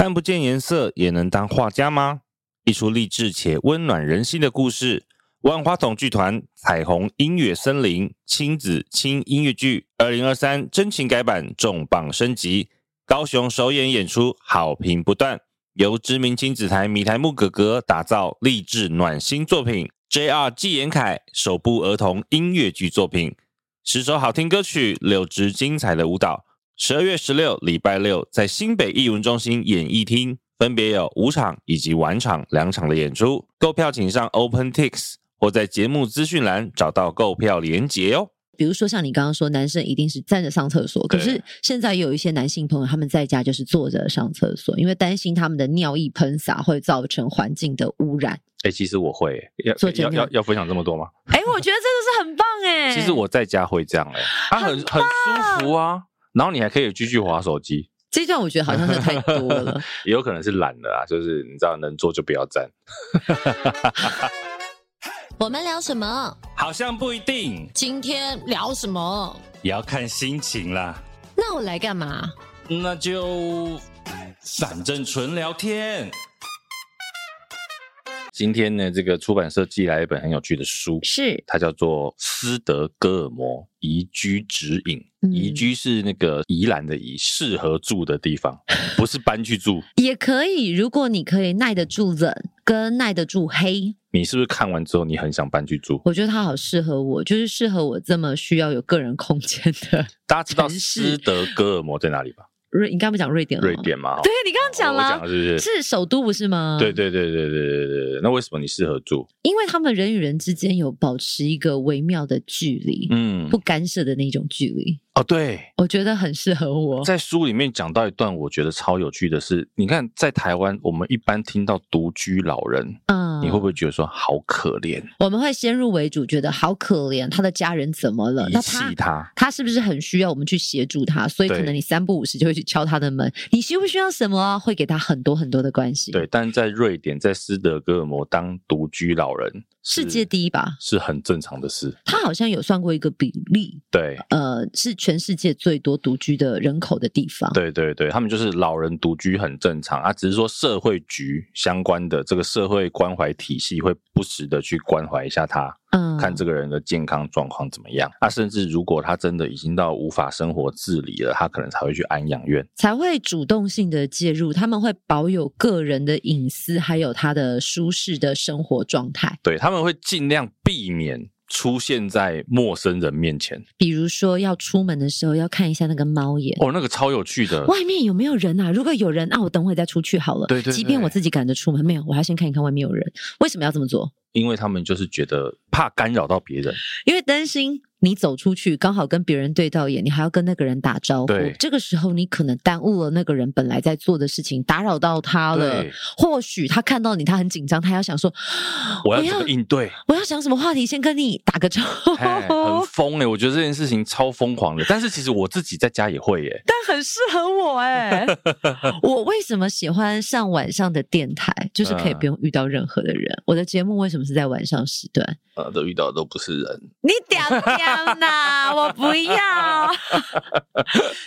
看不见颜色也能当画家吗？一出励志且温暖人心的故事。万花筒剧团《彩虹音乐森林》亲子轻音乐剧，二零二三真情改版重磅升级，高雄首演演出好评不断。由知名亲子台米台木哥哥打造励志暖心作品，JR 纪言凯首部儿童音乐剧作品，十首好听歌曲，六支精彩的舞蹈。十二月十六，礼拜六，在新北艺文中心演艺厅，分别有午场以及晚场两场的演出。购票请上 OpenTix 或在节目资讯栏找到购票连接哦。比如说像你刚刚说，男生一定是站着上厕所，可是现在有一些男性朋友他们在家就是坐着上厕所，因为担心他们的尿液喷洒会造成环境的污染。哎、欸，其实我会要要要要分享这么多吗？哎、欸，我觉得真的是很棒哎。其实我在家会这样哎，他很很，很舒服啊。然后你还可以继续划手机，这段我觉得好像是太多了，也有可能是懒了啊。就是你知道，能坐就不要站。我们聊什么？好像不一定。今天聊什么？也要看心情啦。那我来干嘛？那就反正纯聊天。今天呢，这个出版社寄来一本很有趣的书，是它叫做《斯德哥尔摩宜居指引》。嗯、宜居是那个宜兰的宜，适合住的地方，不是搬去住也可以。如果你可以耐得住冷，跟耐得住黑，你是不是看完之后你很想搬去住？我觉得它好适合我，就是适合我这么需要有个人空间的。大家知道斯德哥尔摩在哪里吧？瑞，你刚刚不讲瑞典了？瑞典吗？对，你刚刚讲了，是？是首都不是吗？对对对对对对对。那为什么你适合住？因为他们人与人之间有保持一个微妙的距离，嗯，不干涉的那种距离。哦，对，我觉得很适合我。在书里面讲到一段，我觉得超有趣的是，你看在台湾，我们一般听到独居老人，嗯，你会不会觉得说好可怜？我们会先入为主，觉得好可怜，他的家人怎么了？遗弃他，他，他是不是很需要我们去协助他？所以可能你三不五时就会去敲他的门。你需不需要什么？会给他很多很多的关系。对，但在瑞典，在斯德哥尔摩当独居老人。世界第一吧，是很正常的事。他好像有算过一个比例，对，呃，是全世界最多独居的人口的地方。对对对，他们就是老人独居很正常啊，只是说社会局相关的这个社会关怀体系会不时的去关怀一下他。嗯，看这个人的健康状况怎么样。他、啊、甚至如果他真的已经到无法生活自理了，他可能才会去安养院，才会主动性的介入。他们会保有个人的隐私，还有他的舒适的生活状态。对，他们会尽量避免出现在陌生人面前。比如说要出门的时候，要看一下那个猫眼。哦，那个超有趣的。外面有没有人啊？如果有人，那、啊、我等会再出去好了。对，对对。即便我自己赶着出门，没有，我还先看一看外面有人。为什么要这么做？因为他们就是觉得怕干扰到别人，因为担心你走出去刚好跟别人对到眼，你还要跟那个人打招呼，对，这个时候你可能耽误了那个人本来在做的事情，打扰到他了。或许他看到你，他很紧张，他要想说，我要怎么应对？我要想什么话题先跟你打个招呼？很疯哎、欸！我觉得这件事情超疯狂的，但是其实我自己在家也会耶、欸，但很适合我哎、欸。我为什么喜欢上晚上的电台？就是可以不用遇到任何的人。嗯、我的节目为什么是在晚上时段？呃，都遇到的都不是人。你屌屌呐！我不要，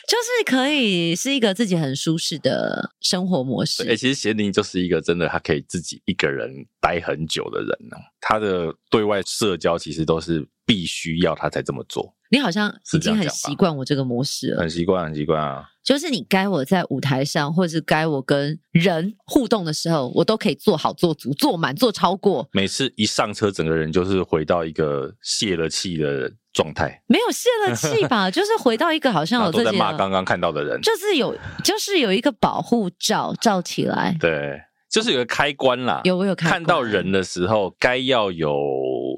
就是可以是一个自己很舒适的生活模式。哎、欸，其实贤宁就是一个真的，他可以自己一个人待很久的人呢。他的对外社交其实都是必须要他才这么做。你好像已经很习惯我这个模式了，很习惯，很习惯啊。就是你该我在舞台上，或者是该我跟人互动的时候，我都可以做好、做足、做满、做超过。每次一上车，整个人就是回到一个泄了气的状态。没有泄了气吧？就是回到一个好像我都在骂刚刚看到的人，就是有，就是有一个保护罩罩起来。对，就是有个开关啦。有，我有。看到人的时候，该要有。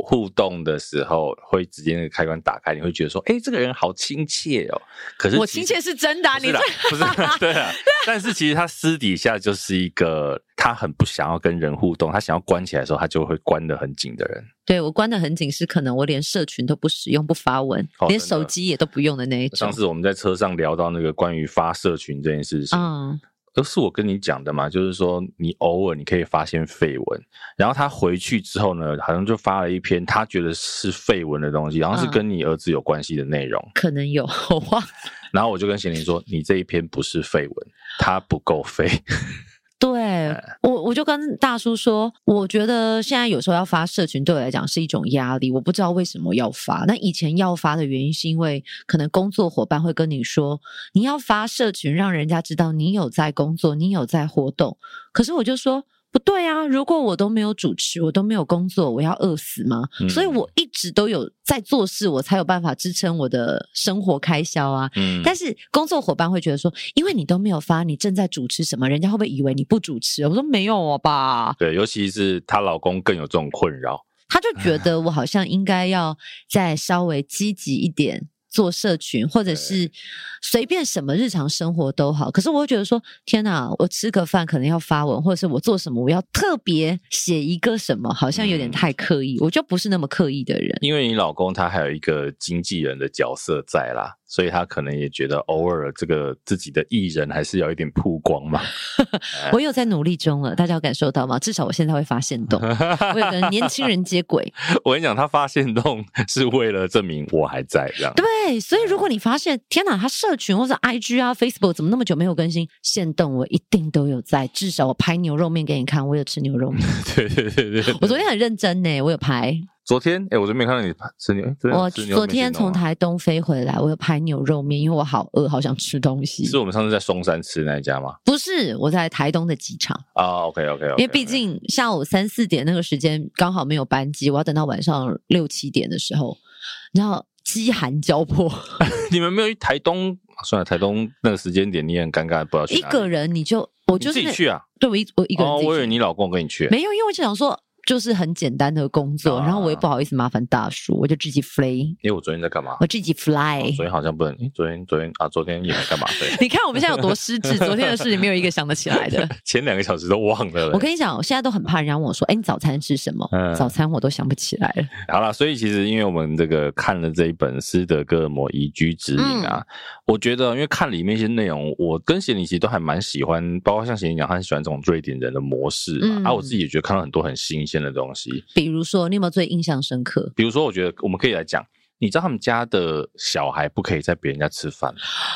互动的时候会直接那个开关打开，你会觉得说，哎，这个人好亲切哦。可是我亲切是真的，啊，你这不是 对啊？但是其实他私底下就是一个他很不想要跟人互动，他想要关起来的时候，他就会关得很紧的人。对，我关得很紧，是可能我连社群都不使用、不发文，哦，连手机也都不用的那一种。上次我们在车上聊到那个关于发社群这件事情。嗯都是我跟你讲的嘛，就是说你偶尔你可以发现绯闻，然后他回去之后呢，好像就发了一篇他觉得是绯闻的东西，然后是跟你儿子有关系的内容，可能有，我忘了。然后我就跟贤玲说，你这一篇不是绯闻，他不够废。对我，我就跟大叔说，我觉得现在有时候要发社群，对我来讲是一种压力。我不知道为什么要发。那以前要发的原因，是因为可能工作伙伴会跟你说，你要发社群，让人家知道你有在工作，你有在活动。可是我就说。不对啊！如果我都没有主持，我都没有工作，我要饿死吗？嗯、所以我一直都有在做事，我才有办法支撑我的生活开销啊。嗯，但是工作伙伴会觉得说，因为你都没有发，你正在主持什么？人家会不会以为你不主持？我说没有吧。对，尤其是她老公更有这种困扰，他就觉得我好像应该要再稍微积极一点。做社群，或者是随便什么日常生活都好，可是我会觉得说，天哪，我吃个饭可能要发文，或者是我做什么我要特别写一个什么，好像有点太刻意，我就不是那么刻意的人。因为你老公他还有一个经纪人的角色在啦。所以他可能也觉得偶尔这个自己的艺人还是要一点曝光嘛。我有在努力中了，大家有感受到吗？至少我现在会发现动，我有跟年轻人接轨。我跟你讲，他发现动是为了证明我还在这样。对，所以如果你发现天哪，他社群或者 IG 啊、Facebook 怎么那么久没有更新现动，我一定都有在。至少我拍牛肉面给你看，我有吃牛肉面。对对对对，对，我昨天很认真呢，我有拍。昨天，哎、欸，我都没看到你吃牛。欸、我昨天从台东飞回来，我有拍牛肉面，因为我好饿，好想吃东西。是我们上次在松山吃那一家吗？不是，我在台东的机场。啊、oh,，OK OK OK。因为毕竟下午三四点那个时间刚好没有班机，我要等到晚上六七点的时候，然后饥寒交迫。你们没有去台东？算了，台东那个时间点你也很尴尬，不知道去。一个人你就我就是自己去啊？对，我一我一个人。哦，我以为你老公跟你去。没有，因为我就想说。就是很简单的工作，啊、然后我也不好意思麻烦大叔，我就自己 fly。因为我昨天在干嘛？我自己 fly。哦、昨天好像不能，昨天昨天啊，昨天也没干嘛？对。你看我们现在有多失智，昨天的事情没有一个想得起来的。前两个小时都忘了。我跟你讲，我现在都很怕人家问我说：“哎，你早餐吃什么？”嗯、早餐我都想不起来了。好了，所以其实因为我们这个看了这一本《斯德哥尔摩宜居指引》啊，嗯、我觉得因为看里面一些内容，我跟贤妮其实都还蛮喜欢，包括像贤妮讲，他很喜欢这种瑞典人的模式嘛。嗯、啊，我自己也觉得看到很多很新鲜的东西。比如说，你有没有最印象深刻？比如说，我觉得我们可以来讲，你知道他们家的小孩不可以在别人家吃饭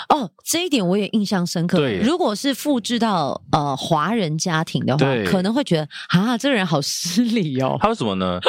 哦，这一点我也印象深刻。对，如果是复制到呃华人家庭的话，可能会觉得啊，这个人好失礼哦。他为什么呢？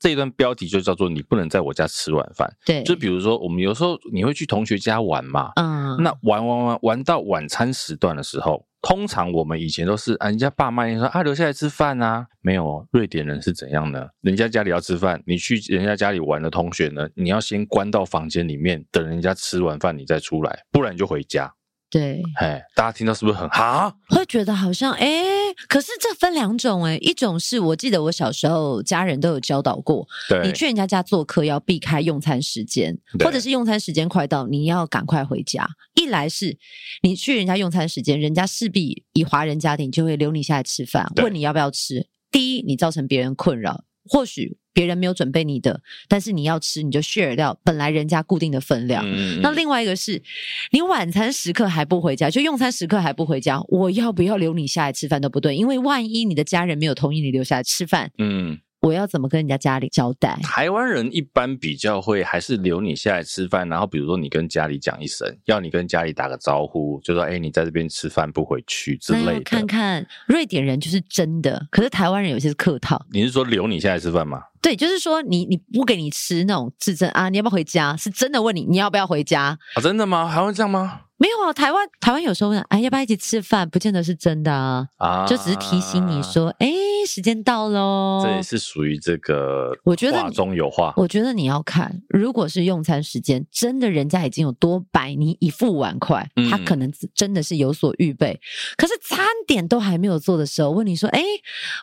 这一段标题就叫做“你不能在我家吃晚饭”。对，就比如说，我们有时候你会去同学家玩嘛，嗯，那玩玩玩玩到晚餐时段的时候。通常我们以前都是啊，人家爸妈说啊，留下来吃饭啊，没有哦。瑞典人是怎样呢？人家家里要吃饭，你去人家家里玩的同学呢，你要先关到房间里面，等人家吃完饭你再出来，不然你就回家。对，哎，大家听到是不是很哈？会觉得好像哎，可是这分两种哎，一种是我记得我小时候家人都有教导过，对你去人家家做客要避开用餐时间，或者是用餐时间快到你要赶快回家。一来是你去人家用餐时间，人家势必以华人家庭就会留你下来吃饭，对问你要不要吃。第一，你造成别人困扰，或许。别人没有准备你的，但是你要吃，你就 share 掉本来人家固定的分量。嗯、那另外一个是，你晚餐时刻还不回家，就用餐时刻还不回家，我要不要留你下来吃饭都不对，因为万一你的家人没有同意你留下来吃饭，嗯。我要怎么跟人家家里交代？台湾人一般比较会还是留你下来吃饭，然后比如说你跟家里讲一声，要你跟家里打个招呼，就说哎，你在这边吃饭不回去之类的。看看瑞典人就是真的，可是台湾人有些是客套。你是说留你下来吃饭吗？对，就是说你你不给你吃那种自证啊，你要不要回家？是真的问你你要不要回家啊？真的吗？还会这样吗？没有啊，台湾台湾有时候问，哎，要不要一起吃饭？不见得是真的啊，啊就只是提醒你说，哎，时间到喽。这也是属于这个，我觉得话中有话。我觉得你要看，如果是用餐时间，真的人家已经有多摆你一副碗筷，嗯、他可能真的是有所预备。可是餐点都还没有做的时候，问你说，哎，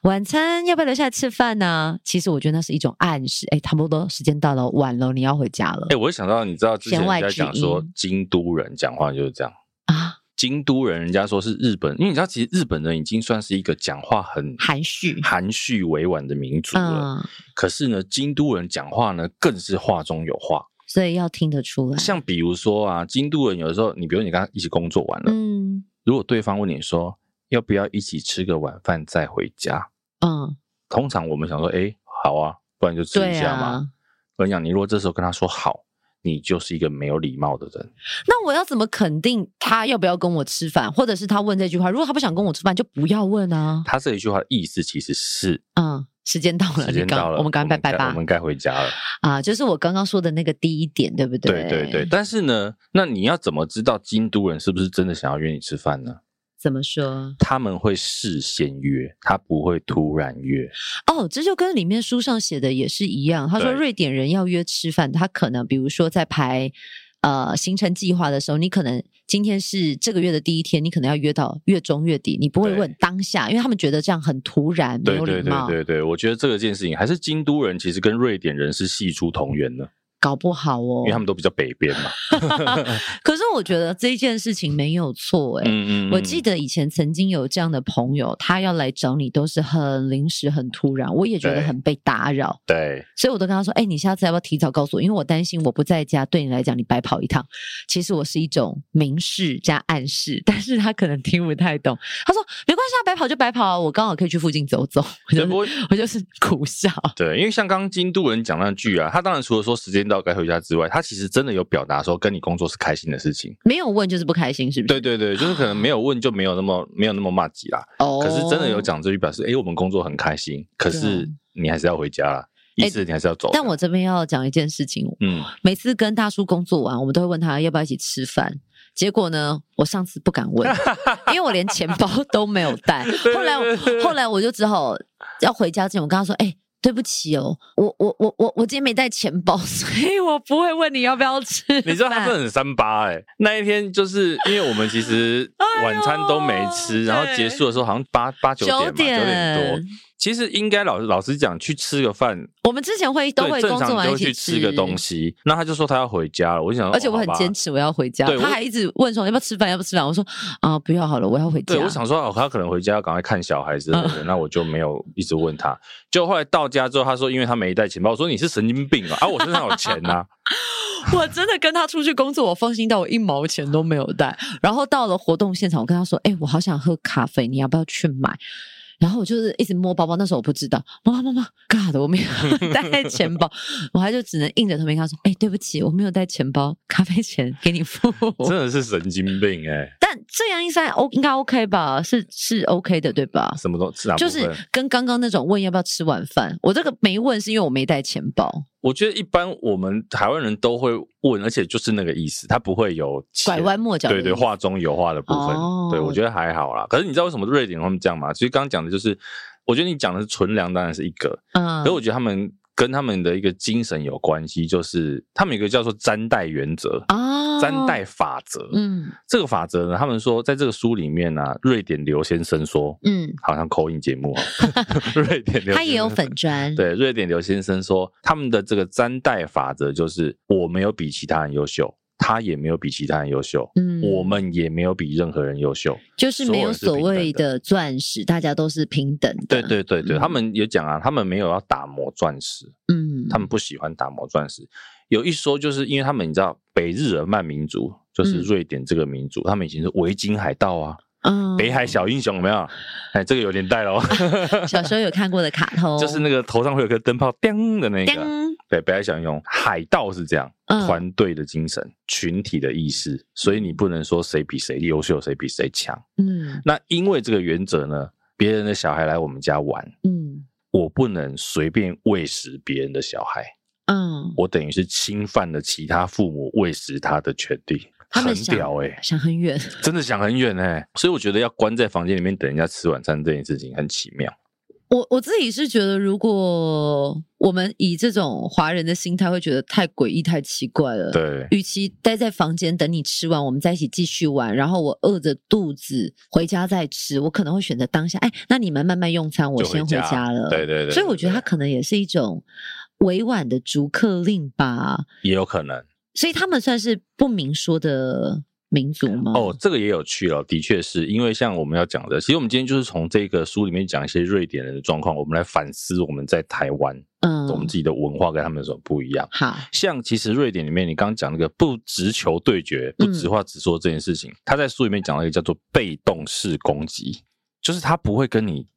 晚餐要不要留下来吃饭呢？其实我觉得那是一种暗示，哎，差不多时间到了，晚了，你要回家了。哎，我会想到，你知道之前在讲说京都人讲话就。就是这样啊，京都人人家说是日本，因为你知道，其实日本人已经算是一个讲话很含蓄、含蓄委婉的民族了。嗯、可是呢，京都人讲话呢，更是话中有话，所以要听得出来。像比如说啊，京都人有的时候，你比如你跟他一起工作完了，嗯，如果对方问你说要不要一起吃个晚饭再回家，嗯，通常我们想说，哎，好啊，不然就吃一下嘛。我跟你讲，你如果这时候跟他说好。你就是一个没有礼貌的人。那我要怎么肯定他要不要跟我吃饭，或者是他问这句话？如果他不想跟我吃饭，就不要问啊。他这一句话的意思其实是，嗯，时间到了，时间到了，我们赶快拜拜吧，我们该回家了啊。就是我刚刚说的那个第一点，对不对？对对对。但是呢，那你要怎么知道京都人是不是真的想要约你吃饭呢？怎么说？他们会事先约，他不会突然约。哦，这就跟里面书上写的也是一样。他说瑞典人要约吃饭，他可能比如说在排呃行程计划的时候，你可能今天是这个月的第一天，你可能要约到月中月底，你不会问当下，因为他们觉得这样很突然，没有礼貌。对对对对对，我觉得这个件事情还是京都人其实跟瑞典人是系出同源的。搞不好哦，因为他们都比较北边嘛。可是我觉得这件事情没有错哎、欸。嗯嗯，嗯。我记得以前曾经有这样的朋友，他要来找你都是很临时、很突然，我也觉得很被打扰。对。所以我都跟他说：“哎、欸，你下次要不要提早告诉我？因为我担心我不在家，对你来讲你白跑一趟。其实我是一种明示加暗示，但是他可能听不太懂。他说：没关系啊，白跑就白跑啊，我刚好可以去附近走走。我就是、我就是苦笑。对，因为像刚刚京都人讲那句啊，他当然除了说时间。到该回家之外，他其实真的有表达说跟你工作是开心的事情，没有问就是不开心，是不是？对对对，就是可能没有问就没有那么没有那么骂急啦。哦，可是真的有讲这句表示，哎，我们工作很开心，可是你还是要回家啦，意思你还是要走。但我这边要讲一件事情，嗯，每次跟大叔工作完，我们都会问他要不要一起吃饭。结果呢，我上次不敢问，因为我连钱包都没有带。后来后来我就只好要回家之前，我跟他说，哎。对不起哦，我我我我我今天没带钱包，所以我不会问你要不要吃。你知道他是很三八哎、欸，那一天就是因为我们其实 晚餐都没吃，哎、然后结束的时候好像八八九点嘛，九点多。其实应该老老实讲，去吃个饭。我们之前会都会工作完一起吃，去吃个东西。那他就说他要回家了，我就想，而且我很坚持我要回家。他还一直问说要不要吃饭，要不要吃饭。我说啊，不要好了，我要回家。对，我想说哦，他可能回家要赶快看小孩子，嗯，那我就没有一直问他。就后来到家之后，他说因为他没带钱包，我说你是神经病啊！啊，我身上有钱呐，啊。我真的跟他出去工作，我放心到我一毛钱都没有带。然后到了活动现场，我跟他说，哎，我好想喝咖啡，你要不要去买？然后我就是一直摸包包，那时候我不知道，妈妈妈妈，God，我没有 带钱包，我还就只能硬着头皮跟他说：“哎，对不起，我没有带钱包，咖啡钱给你付。”真的是神经病哎！但这样一算，O 应该 OK 吧？是是 OK 的，对吧？什么都吃啊？就是跟刚刚那种问要不要吃晚饭，我这个没问是因为我没带钱包。我觉得一般我们台湾人都会问，而且就是那个意思，他不会有拐弯抹角。对对，话中有话的部分，哦、对我觉得还好啦。可是你知道为什么瑞典他们这样吗？其实刚刚讲的就是，我觉得你讲的是纯粮，当然是一个，嗯，可是我觉得他们。跟他们的一个精神有关系，就是他们有一个叫做詹代原则啊，詹代法则。嗯，这个法则呢，他们说在这个书里面呢、啊，瑞典刘先生说，嗯，好像口音节目啊，瑞典刘他也有粉砖，对，瑞典刘先生说，他们的这个詹代法则就是我没有比其他人优秀。他也没有比其他人优秀，嗯，我们也没有比任何人优秀，就是没有所谓的钻石，大家都是平等的。对对对对，嗯、他们也讲啊，他们没有要打磨钻石，嗯，他们不喜欢打磨钻石。有一说就是因为他们你知道，北日耳曼民族就是瑞典这个民族，嗯、他们以前是维京海盗啊，嗯，北海小英雄有没有？哎，这个有年代喽，小时候有看过的卡通，就是那个头上会有个灯泡叮的那个。对，北海小英雄海盗是这样，团队的精神、嗯、群体的意识，所以你不能说谁比谁优秀，谁比谁强。嗯，那因为这个原则呢，别人的小孩来我们家玩，嗯，我不能随便喂食别人的小孩，嗯，我等于是侵犯了其他父母喂食他的权利，很屌哎、欸，想很远，真的想很远哎、欸，所以我觉得要关在房间里面等人家吃晚餐这件事情很奇妙。我我自己是觉得，如果我们以这种华人的心态，会觉得太诡异、太奇怪了。对，与其待在房间等你吃完，我们在一起继续玩，然后我饿着肚子回家再吃，我可能会选择当下。哎，那你们慢慢用餐，我先回家了。对对对，对。所以我觉得他可能也是一种委婉的逐客令吧，也有可能。所以他们算是不明说的。民族吗？哦，这个也有趣了，的确是因为像我们要讲的，其实我们今天就是从这个书里面讲一些瑞典人的状况，我们来反思我们在台湾，嗯，我们自己的文化跟他们有什么不一样。好，像其实瑞典里面，你刚刚讲那个不直球对决、不直话直说这件事情，嗯、他在书里面讲了一个叫做被动式攻击，就是他不会跟你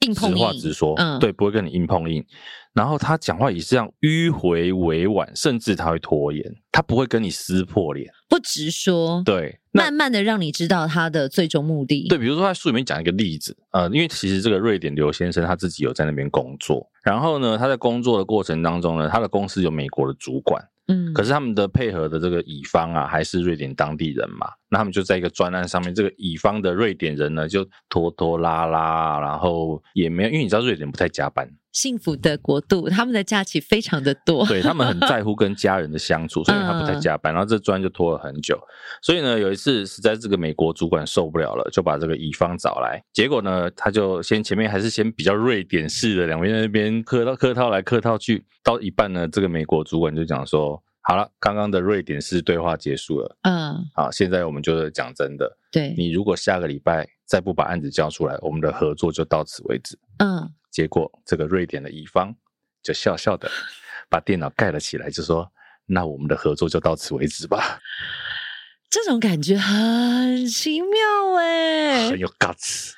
硬碰硬，实话直说，嗯，对，不会跟你硬碰硬。然后他讲话也是这样迂回委婉，甚至他会拖延，他不会跟你撕破脸，不直说，对，慢慢的让你知道他的最终目的。对，比如说在书里面讲一个例子，呃，因为其实这个瑞典刘先生他自己有在那边工作，然后呢，他在工作的过程当中呢，他的公司有美国的主管。嗯，可是他们的配合的这个乙方啊，还是瑞典当地人嘛？那他们就在一个专案上面，这个乙方的瑞典人呢，就拖拖拉拉，然后也没有，因为你知道瑞典不太加班，幸福的国度，他们的假期非常的多，对，他们很 在乎跟家人的相处，所以他不太加班。然后这专案就拖了很久，所以呢，有一次实在这个美国主管受不了了，就把这个乙方找来，结果呢，他就先前面还是先比较瑞典式的，两边那边客套客套来客套去。到一半呢，这个美国主管就讲说：“好了，刚刚的瑞典式对话结束了，嗯，好，现在我们就是讲真的，对，你如果下个礼拜再不把案子交出来，我们的合作就到此为止。”嗯，结果这个瑞典的乙方 就笑笑的把电脑盖了起来，就说：“那我们的合作就到此为止吧。”这种感觉很奇妙哎，很有 guts。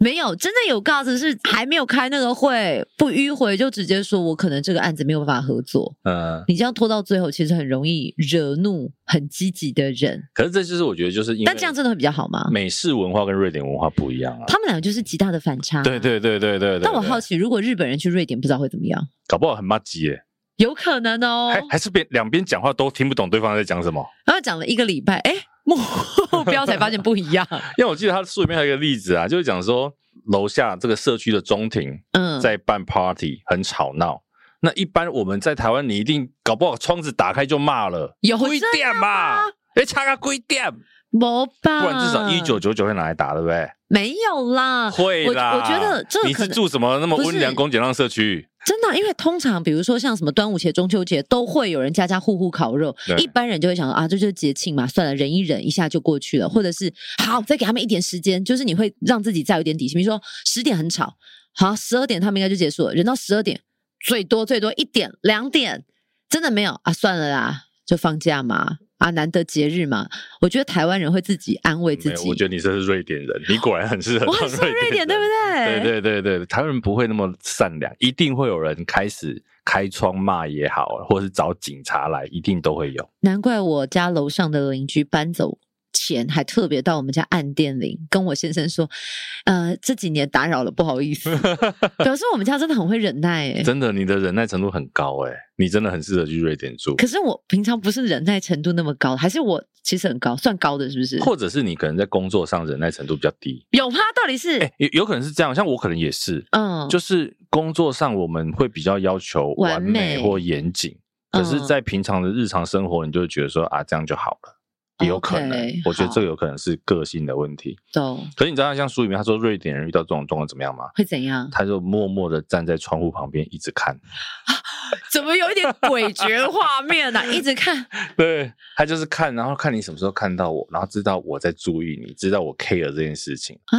没有，真的有 guts 是还没有开那个会，不迂回就直接说，我可能这个案子没有办法合作。嗯，你这样拖到最后，其实很容易惹怒很积极的人。可是这就是我觉得就是因为，但这样真的会比较好吗？美式文化跟瑞典文化不一样啊，他们两个就是极大的反差。对对对对对，对。但我好奇，如果日本人去瑞典，不知道会怎么样？搞不好很麻吉耶。有可能哦，还还是边两边讲话都听不懂对方在讲什么。然后讲了一个礼拜，哎。目标才发现不一样，因为我记得他书里面还有一个例子啊，就是讲说楼下这个社区的中庭，嗯，在办 party 很吵闹。那一般我们在台湾，你一定搞不好窗子打开就骂了，有几点嘛？哎，差个几点？没吧？不然至少一九九九会拿来打，对不对？没有啦，会啦。我，我觉得这你是住什么那么温良恭俭让社区？真的，因为通常比如说像什么端午节、中秋节，都会有人家家户户烤肉，一般人就会想说啊，这就是节庆嘛，算了，忍一忍，一下就过去了。或者是好，再给他们一点时间，就是你会让自己再有一点底气。比如说十点很吵，好，十二点他们应该就结束了，忍到十二点，最多最多一点、两点，真的没有啊，算了啦，就放假嘛。啊，难得节日嘛，我觉得台湾人会自己安慰自己。我觉得你这是瑞典人，你果然很适合。我很说瑞典，对不对？对对对对，台湾人不会那么善良，一定会有人开始开窗骂也好，或是找警察来，一定都会有。难怪我家楼上的邻居搬走前还特别到我们家按电铃，跟我先生说：“呃，这几年打扰了，不好意思。”表示我们家真的很会忍耐，哎，真的，你的忍耐程度很高，哎，你真的很适合去瑞典住。可是我平常不是忍耐程度那么高，还是我其实很高，算高的，是不是？或者是你可能在工作上忍耐程度比较低？有吗？到底是？有有可能是这样，像我可能也是，嗯，就是工作上我们会比较要求完美或严谨，可是，在平常的日常生活，你就会觉得说啊，这样就好了。也有可能，okay, 我觉得这个有可能是个性的问题。懂。可是你知道，像书里面他说，瑞典人遇到这种状况怎么样吗？会怎样？他就默默的站在窗户旁边一直看。怎么有一点诡谲画面呢、啊？一直看。对，他就是看，然后看你什么时候看到我，然后知道我在注意你，知道我 care 这件事情啊。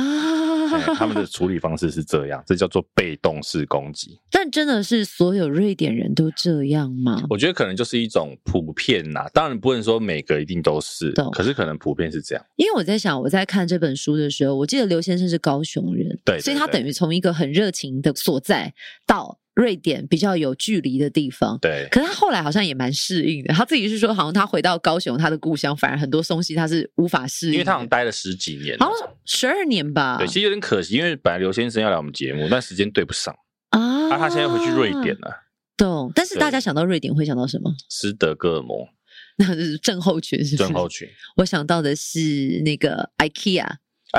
他们的处理方式是这样，这叫做被动式攻击。但真的是所有瑞典人都这样吗？我觉得可能就是一种普遍呐，当然不能说每个一定都是，可是可能普遍是这样。因为我在想，我在看这本书的时候，我记得刘先生是高雄人，对，所以他等于从一个很热情的所在到。瑞典比较有距离的地方，对。可是他后来好像也蛮适应的。他自己是说，好像他回到高雄，他的故乡，反而很多东西他是无法适应。因为他好像待了十几年，好像十二年吧。对，其实有点可惜，因为本来刘先生要来我们节目，但时间对不上啊。啊，他现在回去瑞典了。懂。但是大家想到瑞典会想到什么？斯德哥尔摩。那是症候群，是不是？症候群。我想到的是那个 IKEA。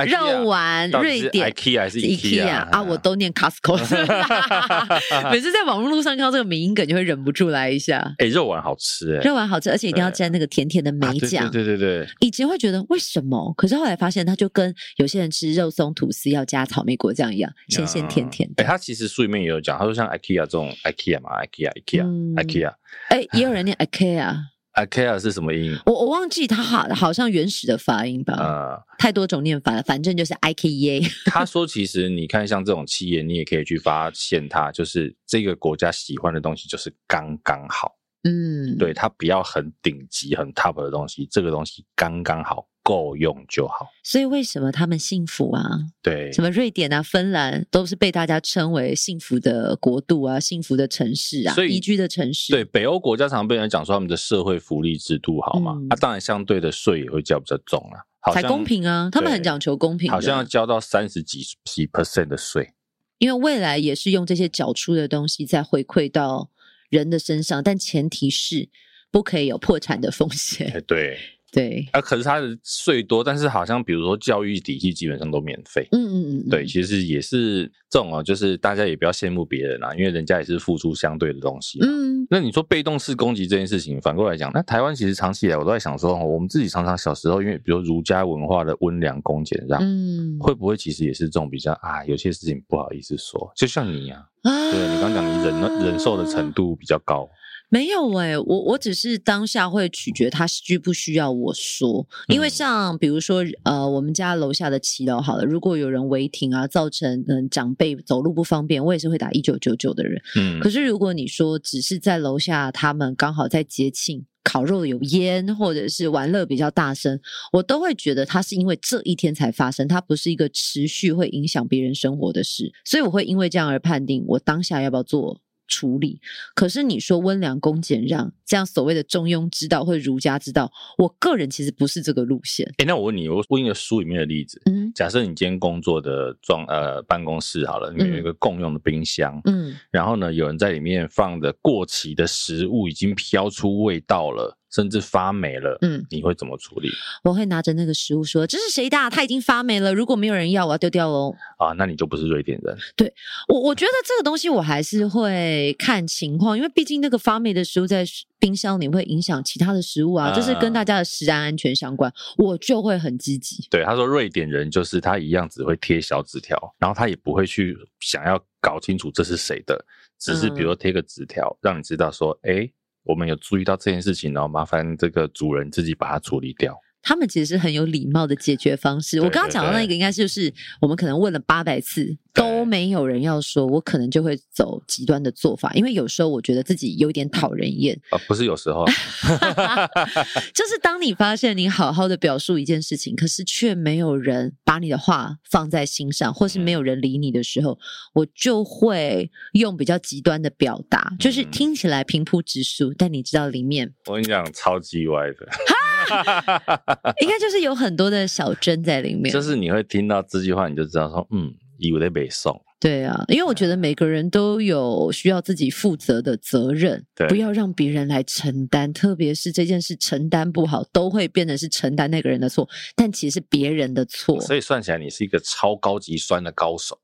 肉丸，瑞典，IKEA 还是 IKEA 啊？我都念 Costco，每次在网络上看到这个名音梗，就会忍不住来一下。哎，肉丸好吃哎，肉丸好吃，而且一定要沾那个甜甜的梅酱。对对对，以前会觉得为什么？可是后来发现，它就跟有些人吃肉松吐司要加草莓果酱一样，咸咸甜甜的。哎，他其实书里面也有讲，他说像 IKEA 这种 IKEA 嘛，IKEA，IKEA，IKEA。哎，也有人念 IKEA。IKEA 是什么音？我我忘记它好好像原始的发音吧。呃，太多种念法了，反正就是 IKEA。他说，其实你看像这种企业，你也可以去发现它，就是这个国家喜欢的东西就是刚刚好。嗯，对，它不要很顶级、很 top 的东西，这个东西刚刚好。够用就好，所以为什么他们幸福啊？对，什么瑞典啊、芬兰都是被大家称为幸福的国度啊、幸福的城市啊、所以宜居的城市。对，北欧国家常被人讲说他们的社会福利制度好嘛？那、嗯啊、当然相对的税也会交比较重啊，好才公平啊。他们很讲求公平，好像要交到三十几几 percent 的税，因为未来也是用这些缴出的东西再回馈到人的身上，但前提是不可以有破产的风险。对。对啊，可是他的税多，但是好像比如说教育体系基本上都免费。嗯嗯嗯，对，其实也是这种哦，就是大家也不要羡慕别人啦，因为人家也是付出相对的东西。嗯，那你说被动式攻击这件事情，反过来讲，那台湾其实长期以来我都在想说，我们自己常常小时候，因为比如儒家文化的温良恭俭让，嗯，会不会其实也是这种比较啊？有些事情不好意思说，就像你呀，啊，对，你刚刚讲你忍忍受的程度比较高。没有诶、欸、我我只是当下会取决他需不需要我说，因为像比如说呃，我们家楼下的骑楼好了，如果有人违停啊，造成嗯长辈走路不方便，我也是会打一九九九的人。嗯，可是如果你说只是在楼下，他们刚好在节庆，烤肉有烟，或者是玩乐比较大声，我都会觉得它是因为这一天才发生，它不是一个持续会影响别人生活的事，所以我会因为这样而判定我当下要不要做。处理，可是你说温良恭俭让这样所谓的中庸之道或者儒家之道，我个人其实不是这个路线。哎，那我问你，我问一个书里面的例子，嗯，假设你今天工作的装呃办公室好了，里面有一个共用的冰箱，嗯，然后呢，有人在里面放的过期的食物已经飘出味道了。甚至发霉了，嗯，你会怎么处理？我会拿着那个食物说：“这是谁的？它已经发霉了，如果没有人要，我要丢掉喽。”啊，那你就不是瑞典人。对，我我觉得这个东西我还是会看情况，因为毕竟那个发霉的食物在冰箱里会影响其他的食物啊，这、嗯、是跟大家的食安安全相关，我就会很积极。对，他说瑞典人就是他一样只会贴小纸条，然后他也不会去想要搞清楚这是谁的，只是比如说贴个纸条、嗯，让你知道说，哎。我们有注意到这件事情，然后麻烦这个主人自己把它处理掉。他们其实是很有礼貌的解决方式。我刚刚讲到那个，应该就是我们可能问了八百次都没有人要说，我可能就会走极端的做法，因为有时候我觉得自己有点讨人厌啊，不是有时候，就是当你发现你好好的表述一件事情，可是却没有人把你的话放在心上，或是没有人理你的时候，嗯、我就会用比较极端的表达，就是听起来平铺直述，但你知道里面，我跟你讲，超级歪的。应该就是有很多的小针在里面，就是你会听到这句话，你就知道说，嗯，以为在北宋。对啊，因为我觉得每个人都有需要自己负责的责任，不要让别人来承担，特别是这件事承担不好，都会变成是承担那个人的错，但其实是别人的错。所以算起来，你是一个超高级酸的高手。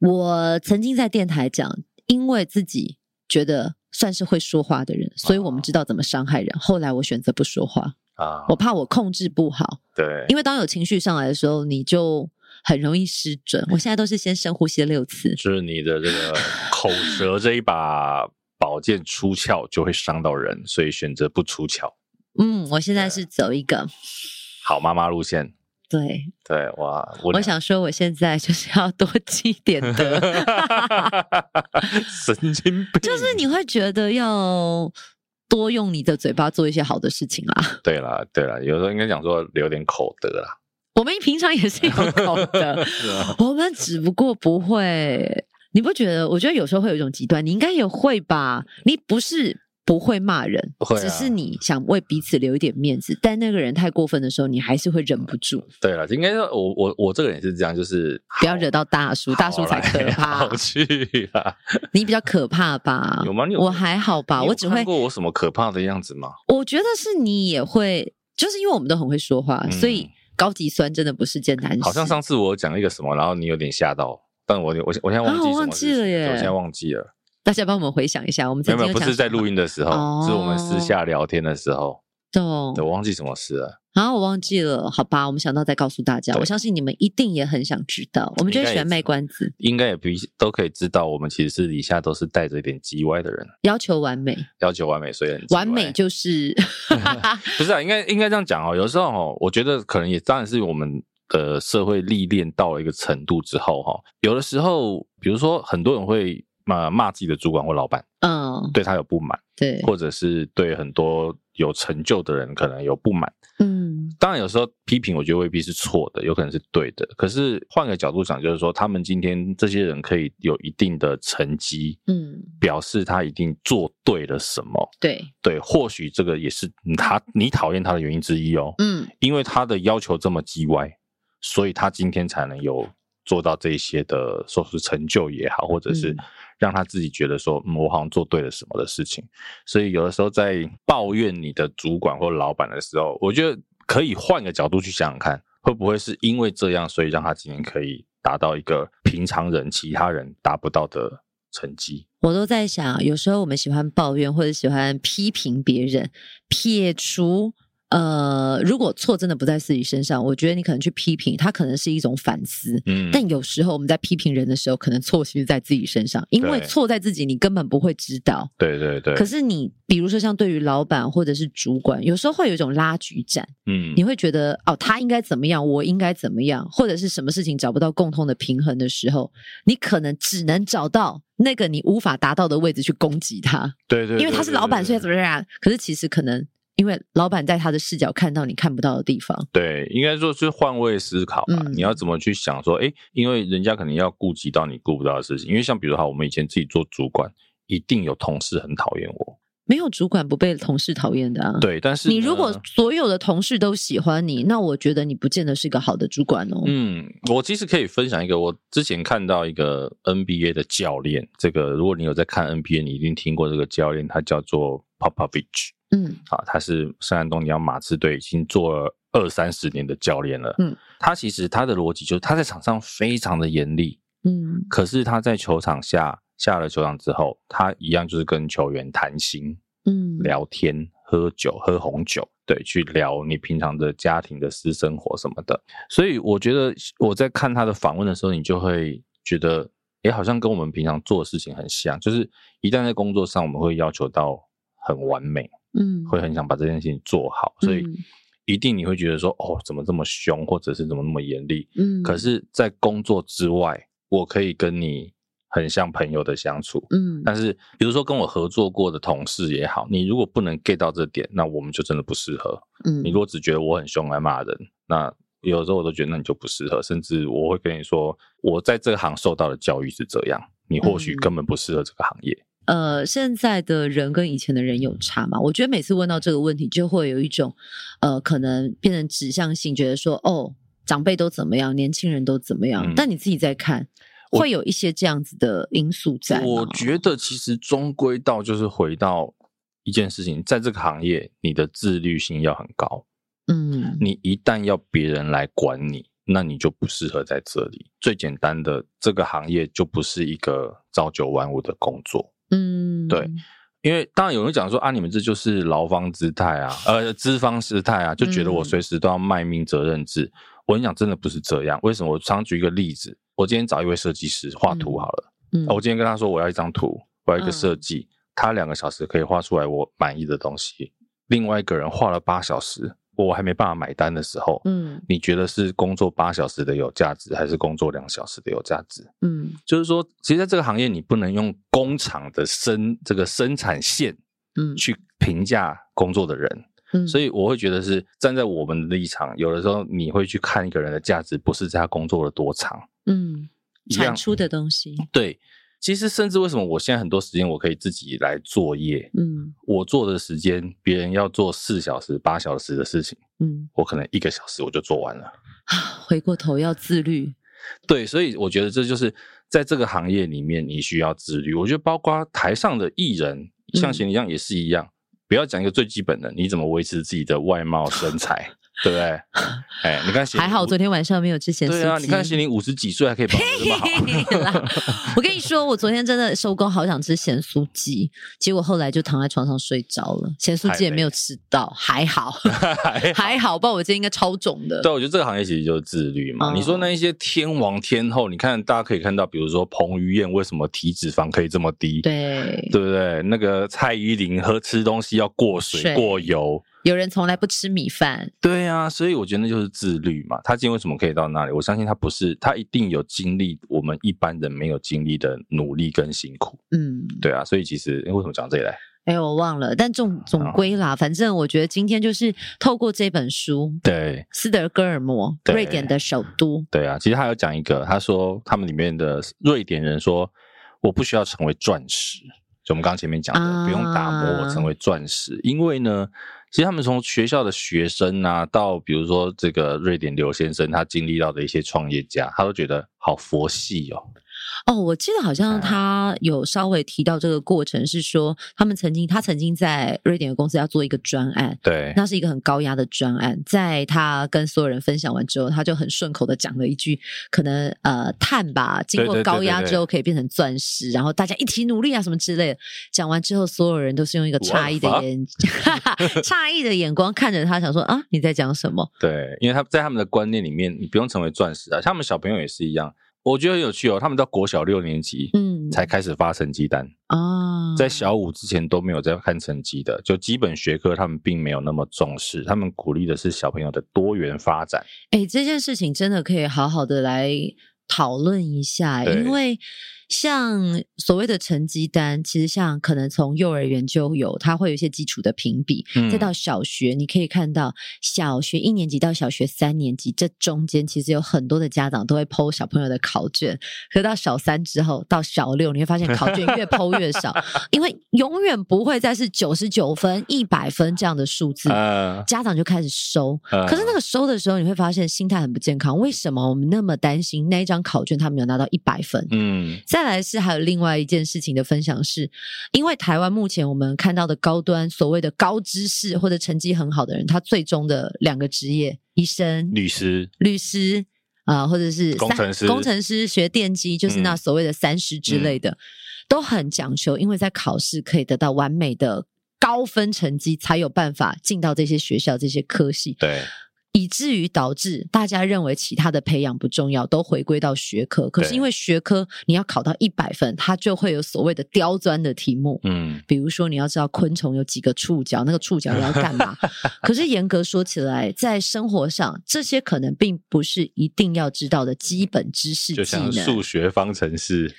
我曾经在电台讲，因为自己觉得算是会说话的人，所以我们知道怎么伤害人。哦、后来我选择不说话。啊，我怕我控制不好，对，因为当有情绪上来的时候，你就很容易失准。我现在都是先深呼吸六次，就是你的这个口舌这一把宝剑出鞘就会伤到人，所以选择不出鞘。嗯，我现在是走一个好妈妈路线。对对，哇我，我想说，我现在就是要多积点德，神经病，就是你会觉得要。多用你的嘴巴做一些好的事情啦。对啦，对啦，有时候应该讲说留点口德啦。我们平常也是有口德，我们只不过不会。你不觉得？我觉得有时候会有一种极端，你应该也会吧？你不是。不会骂人，只是你想为彼此留一点面子。但那个人太过分的时候，你还是会忍不住。对了，应该说我我我这个人也是这样，就是不要惹到大叔，大叔才 可怕。好去啊！你比较可怕吧？有吗？你有我还好吧？我只会看过我什么可怕的样子吗？我觉得是你也会，就是因为我们都很会说话，嗯、所以高级酸真的不是件难事。好像上次我讲一个什么，然后你有点吓到，但我我我现在忘记忘记了耶，我现在忘记了。大家帮我们回想一下，我们有没有不是在录音的时候，哦，是我们私下聊天的时候。懂，对，我忘记什么事了。啊，我忘记了，好吧，我们想到再告诉大家。我相信你们一定也很想知道，我们就是喜欢卖关子。应该也不都可以知道，我们其实是底下都是带着一点叽歪的人，要求完美，要求完美，所以很完美就是 不是啊？应该应该这样讲哦。有时候哦，我觉得可能也当然是我们的社会历练到了一个程度之后哈，有的时候，比如说很多人会。骂骂自己的主管或老板，嗯，对他有不满，对，或者是对很多有成就的人可能有不满，嗯，当然有时候批评我觉得未必是错的，有可能是对的。可是换个角度讲，就是说他们今天这些人可以有一定的成绩，嗯，表示他一定做对了什么，对对，或许这个也是他你讨厌他的原因之一哦，嗯，因为他的要求这么叽歪，所以他今天才能有做到这些的说是成就也好，或者是。让他自己觉得说，嗯，我好像做对了什么的事情，所以有的时候在抱怨你的主管或老板的时候，我觉得可以换个角度去想想看，会不会是因为这样，所以让他今天可以达到一个平常人、其他人达不到的成绩？我都在想，有时候我们喜欢抱怨或者喜欢批评别人，撇除。呃，如果错真的不在自己身上，我觉得你可能去批评他，可能是一种反思。嗯，但有时候我们在批评人的时候，可能错其实在自己身上，因为错在自己，你根本不会知道。对对对。可是你比如说像对于老板或者是主管，有时候会有一种拉锯战。嗯，你会觉得哦，他应该怎么样，我应该怎么样，或者是什么事情找不到共通的平衡的时候，你可能只能找到那个你无法达到的位置去攻击他。对对，对，对，对，对，因为他是老板，所以怎么样？可是其实可能。因为老板在他的视角看到你看不到的地方，对，应该说是换位思考吧。嗯、你要怎么去想说，哎，因为人家可能要顾及到你顾不到的事情。因为像比如说，我们以前自己做主管，一定有同事很讨厌我。没有主管不被同事讨厌的啊。对，但是你如果所有的同事都喜欢你，那我觉得你不见得是一个好的主管哦。嗯，我其实可以分享一个，我之前看到一个 NBA 的教练，这个如果你有在看 NBA，你一定听过这个教练，他叫做 Popovich。嗯，好，他是圣安东尼奥马刺队已经做了二三十年的教练了。嗯，他其实他的逻辑就是他在场上非常的严厉，嗯，可是他在球场下下了球场之后，他一样就是跟球员谈心，嗯，聊天、喝酒、喝红酒，对，去聊你平常的家庭的私生活什么的。所以我觉得我在看他的访问的时候，你就会觉得，也，好像跟我们平常做的事情很像，就是一旦在工作上，我们会要求到很完美。嗯，会很想把这件事情做好，所以一定你会觉得说，哦，怎么这么凶，或者是怎么那么严厉？嗯，可是，在工作之外，我可以跟你很像朋友的相处。嗯，但是比如说跟我合作过的同事也好，你如果不能 get 到这点，那我们就真的不适合。嗯，你如果只觉得我很凶来骂人，那有时候我都觉得那你就不适合，甚至我会跟你说，我在这行受到的教育是这样，你或许根本不适合这个行业。呃，现在的人跟以前的人有差吗？我觉得每次问到这个问题，就会有一种呃，可能变成指向性，觉得说哦，长辈都怎么样，年轻人都怎么样。嗯、但你自己在看，会有一些这样子的因素在。我觉得其实终归到就是回到一件事情，在这个行业，你的自律性要很高。嗯，你一旦要别人来管你，那你就不适合在这里。最简单的，这个行业就不是一个朝九晚五的工作。嗯，对，因为当然有人讲说啊，你们这就是劳方姿态啊，呃，资方姿态啊，就觉得我随时都要卖命责任制。嗯、我跟你讲，真的不是这样。为什么？我常举一个例子，我今天找一位设计师画图好了，嗯，我今天跟他说我要一张图，我要一个设计，嗯、他两个小时可以画出来我满意的东西，另外一个人画了八小时。我还没办法买单的时候，嗯，你觉得是工作八小时的有价值，还是工作两小时的有价值？嗯，就是说，其实在这个行业，你不能用工厂的生这个生产线，嗯，去评价工作的人，嗯，所以我会觉得是站在我们的立场，有的时候你会去看一个人的价值，不是在他工作了多长，嗯，产出的东西，对。其实，甚至为什么我现在很多时间我可以自己来作业？嗯，我做的时间，别人要做四小时、八小时的事情，嗯，我可能一个小时我就做完了。回过头要自律，对，所以我觉得这就是在这个行业里面你需要自律。我觉得包括台上的艺人，像贤一样也是一样，嗯、不要讲一个最基本的，你怎么维持自己的外貌身材。对不对？哎，你看，还好昨天晚上没有吃咸酥鸡。对啊，你看，心凌五十几岁还可以保持这么好。我跟你说，我昨天真的收工，好想吃咸酥鸡，结果后来就躺在床上睡着了，咸酥鸡也没有吃到，还好，还好，不然我今天应该超肿的。对，我觉得这个行业其实就是自律嘛。你说那一些天王天后，你看大家可以看到，比如说彭于晏为什么体脂肪可以这么低？对，对不对？那个蔡依林喝吃东西要过水过油。有人从来不吃米饭。对啊，所以我觉得那就是自律嘛。他今天为什么可以到那里？我相信他不是，他一定有经历我们一般人没有经历的努力跟辛苦。嗯，对啊，所以其实为什么讲这里来？哎，我忘了，但总总归啦，反正我觉得今天就是透过这本书，对，斯德哥尔摩，瑞典的首都，对啊，其实他有讲一个，他说他们里面的瑞典人说，我不需要成为钻石，就我们刚刚前面讲的，啊、不用打磨我成为钻石，因为呢，其实他们从学校的学生啊，到比如说这个瑞典刘先生，他经历到的一些创业家，他都觉得好佛系哦。哦，我记得好像他有稍微提到这个过程，是说他们曾经他曾经在瑞典的公司要做一个专案，对，那是一个很高压的专案。在他跟所有人分享完之后，他就很顺口的讲了一句：“可能呃，碳吧，经过高压之后可以变成钻石，然后大家一起努力啊，什么之类的。”讲完之后，所有人都是用一个诧异的眼 诧异的眼光看着他，想说：“啊，你在讲什么？”对，因为他在他们的观念里面，你不用成为钻石啊，像他们小朋友也是一样。我觉得很有趣哦，他们到国小六年级，嗯，才开始发成绩单啊，在小五之前都没有在看成绩的，就基本学科他们并没有那么重视，他们鼓励的是小朋友的多元发展。哎，这件事情真的可以好好的来讨论一下，因为。像所谓的成绩单，其实像可能从幼儿园就有，它会有一些基础的评比，嗯、再到小学，你可以看到小学一年级到小学三年级这中间，其实有很多的家长都会 po 小朋友的考卷，可到小三之后，到小六，你会发现考卷越 po 越少，因为永远不会再是九十九分、一百分这样的数字，呃、家长就开始收，呃、可是那个收的时候，你会发现心态很不健康。为什么我们那么担心那一张考卷他没有拿到一百分？嗯。再来是还有另外一件事情的分享是，因为台湾目前我们看到的高端所谓的高知识或者成绩很好的人，他最终的两个职业，医生、律师、律师啊、呃，或者是工程师、工程师学电机，就是那所谓的三师之类的，嗯、都很讲求，因为在考试可以得到完美的高分成绩，才有办法进到这些学校、这些科系。对。以至于导致大家认为其他的培养不重要，都回归到学科。可是因为学科你要考到一百分，它就会有所谓的刁钻的题目。嗯，比如说你要知道昆虫有几个触角，那个触角要干嘛？可是严格说起来，在生活上这些可能并不是一定要知道的基本知识技能，就像数学方程式。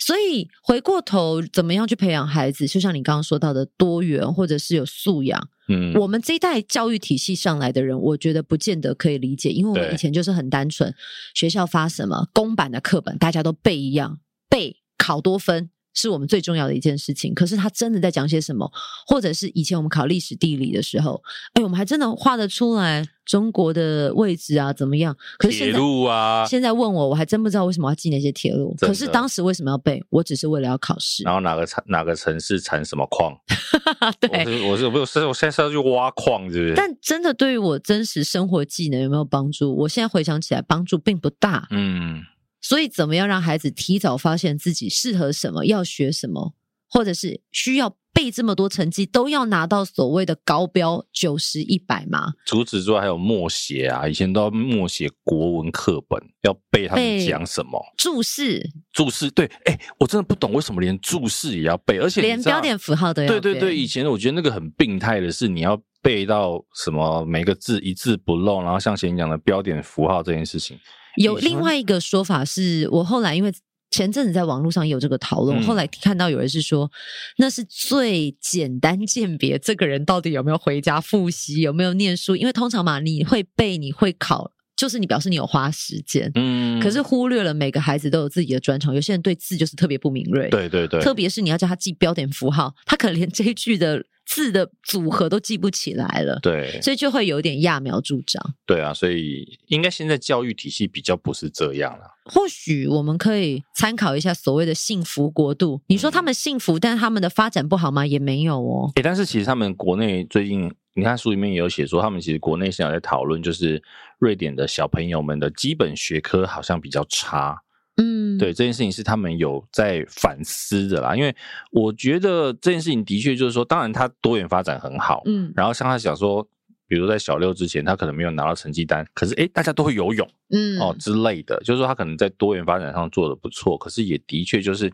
所以回过头，怎么样去培养孩子？就像你刚刚说到的多元，或者是有素养。嗯，我们这一代教育体系上来的人，我觉得不见得可以理解，因为我们以前就是很单纯，学校发什么公版的课本，大家都背一样，背考多分。是我们最重要的一件事情。可是他真的在讲些什么？或者是以前我们考历史地理的时候，哎，我们还真的画得出来中国的位置啊？怎么样？可是铁路啊，现在问我，我还真不知道为什么要记那些铁路。可是当时为什么要背？我只是为了要考试。然后哪个产哪个城市产什么矿？对，我是我是我现在是要去挖矿，是不是？但真的对于我真实生活技能有没有帮助？我现在回想起来，帮助并不大。嗯。所以，怎么样让孩子提早发现自己适合什么，要学什么，或者是需要背这么多成绩，都要拿到所谓的高标九十一百吗？除此之外，还有默写啊，以前都要默写国文课本，要背他们讲什么注释，注释对，哎、欸，我真的不懂为什么连注释也要背，而且连标点符号都要背。对对对，以前我觉得那个很病态的是，你要背到什么每个字一字不漏，然后像前讲的标点符号这件事情。有另外一个说法是，我后来因为前阵子在网络上也有这个讨论，嗯、后来看到有人是说，那是最简单鉴别这个人到底有没有回家复习，有没有念书，因为通常嘛，你会背，你会考，就是你表示你有花时间，嗯，可是忽略了每个孩子都有自己的专长，有些人对字就是特别不敏锐，对对对，特别是你要叫他记标点符号，他可能连这一句的。字的组合都记不起来了，对，所以就会有点揠苗助长。对啊，所以应该现在教育体系比较不是这样了。或许我们可以参考一下所谓的幸福国度。你说他们幸福，嗯、但是他们的发展不好吗？也没有哦。诶，但是其实他们国内最近，你看书里面也有写说，他们其实国内现在在讨论，就是瑞典的小朋友们的基本学科好像比较差。嗯，对，这件事情是他们有在反思的啦，因为我觉得这件事情的确就是说，当然他多元发展很好，嗯，然后像他想说，比如在小六之前，他可能没有拿到成绩单，可是诶，大家都会游泳，嗯，哦之类的，就是说他可能在多元发展上做的不错，可是也的确就是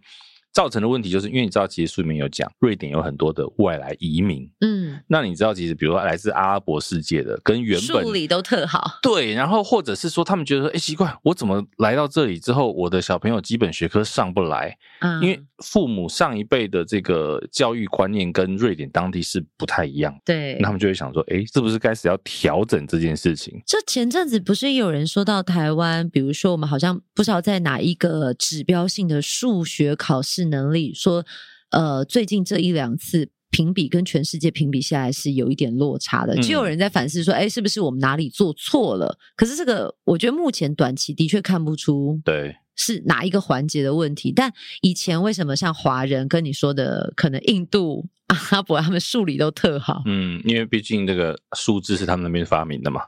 造成的问题就是因为你知道，其实书里面有讲，瑞典有很多的外来移民。嗯，那你知道，其实比如说来自阿拉伯世界的，跟原本数理都特好。对，然后或者是说，他们觉得说，哎，奇怪，我怎么来到这里之后，我的小朋友基本学科上不来？嗯，因为父母上一辈的这个教育观念跟瑞典当地是不太一样。对，那他们就会想说，哎，是不是开始要调整这件事情？这前阵子不是有人说到台湾，比如说我们好像不知道在哪一个指标性的数学考试能力说。呃，最近这一两次评比跟全世界评比下来是有一点落差的，就有人在反思说，哎，是不是我们哪里做错了？可是这个，我觉得目前短期的确看不出，对，是哪一个环节的问题。但以前为什么像华人跟你说的，可能印度、阿拉伯他们数理都特好？嗯，因为毕竟这个数字是他们那边发明的嘛，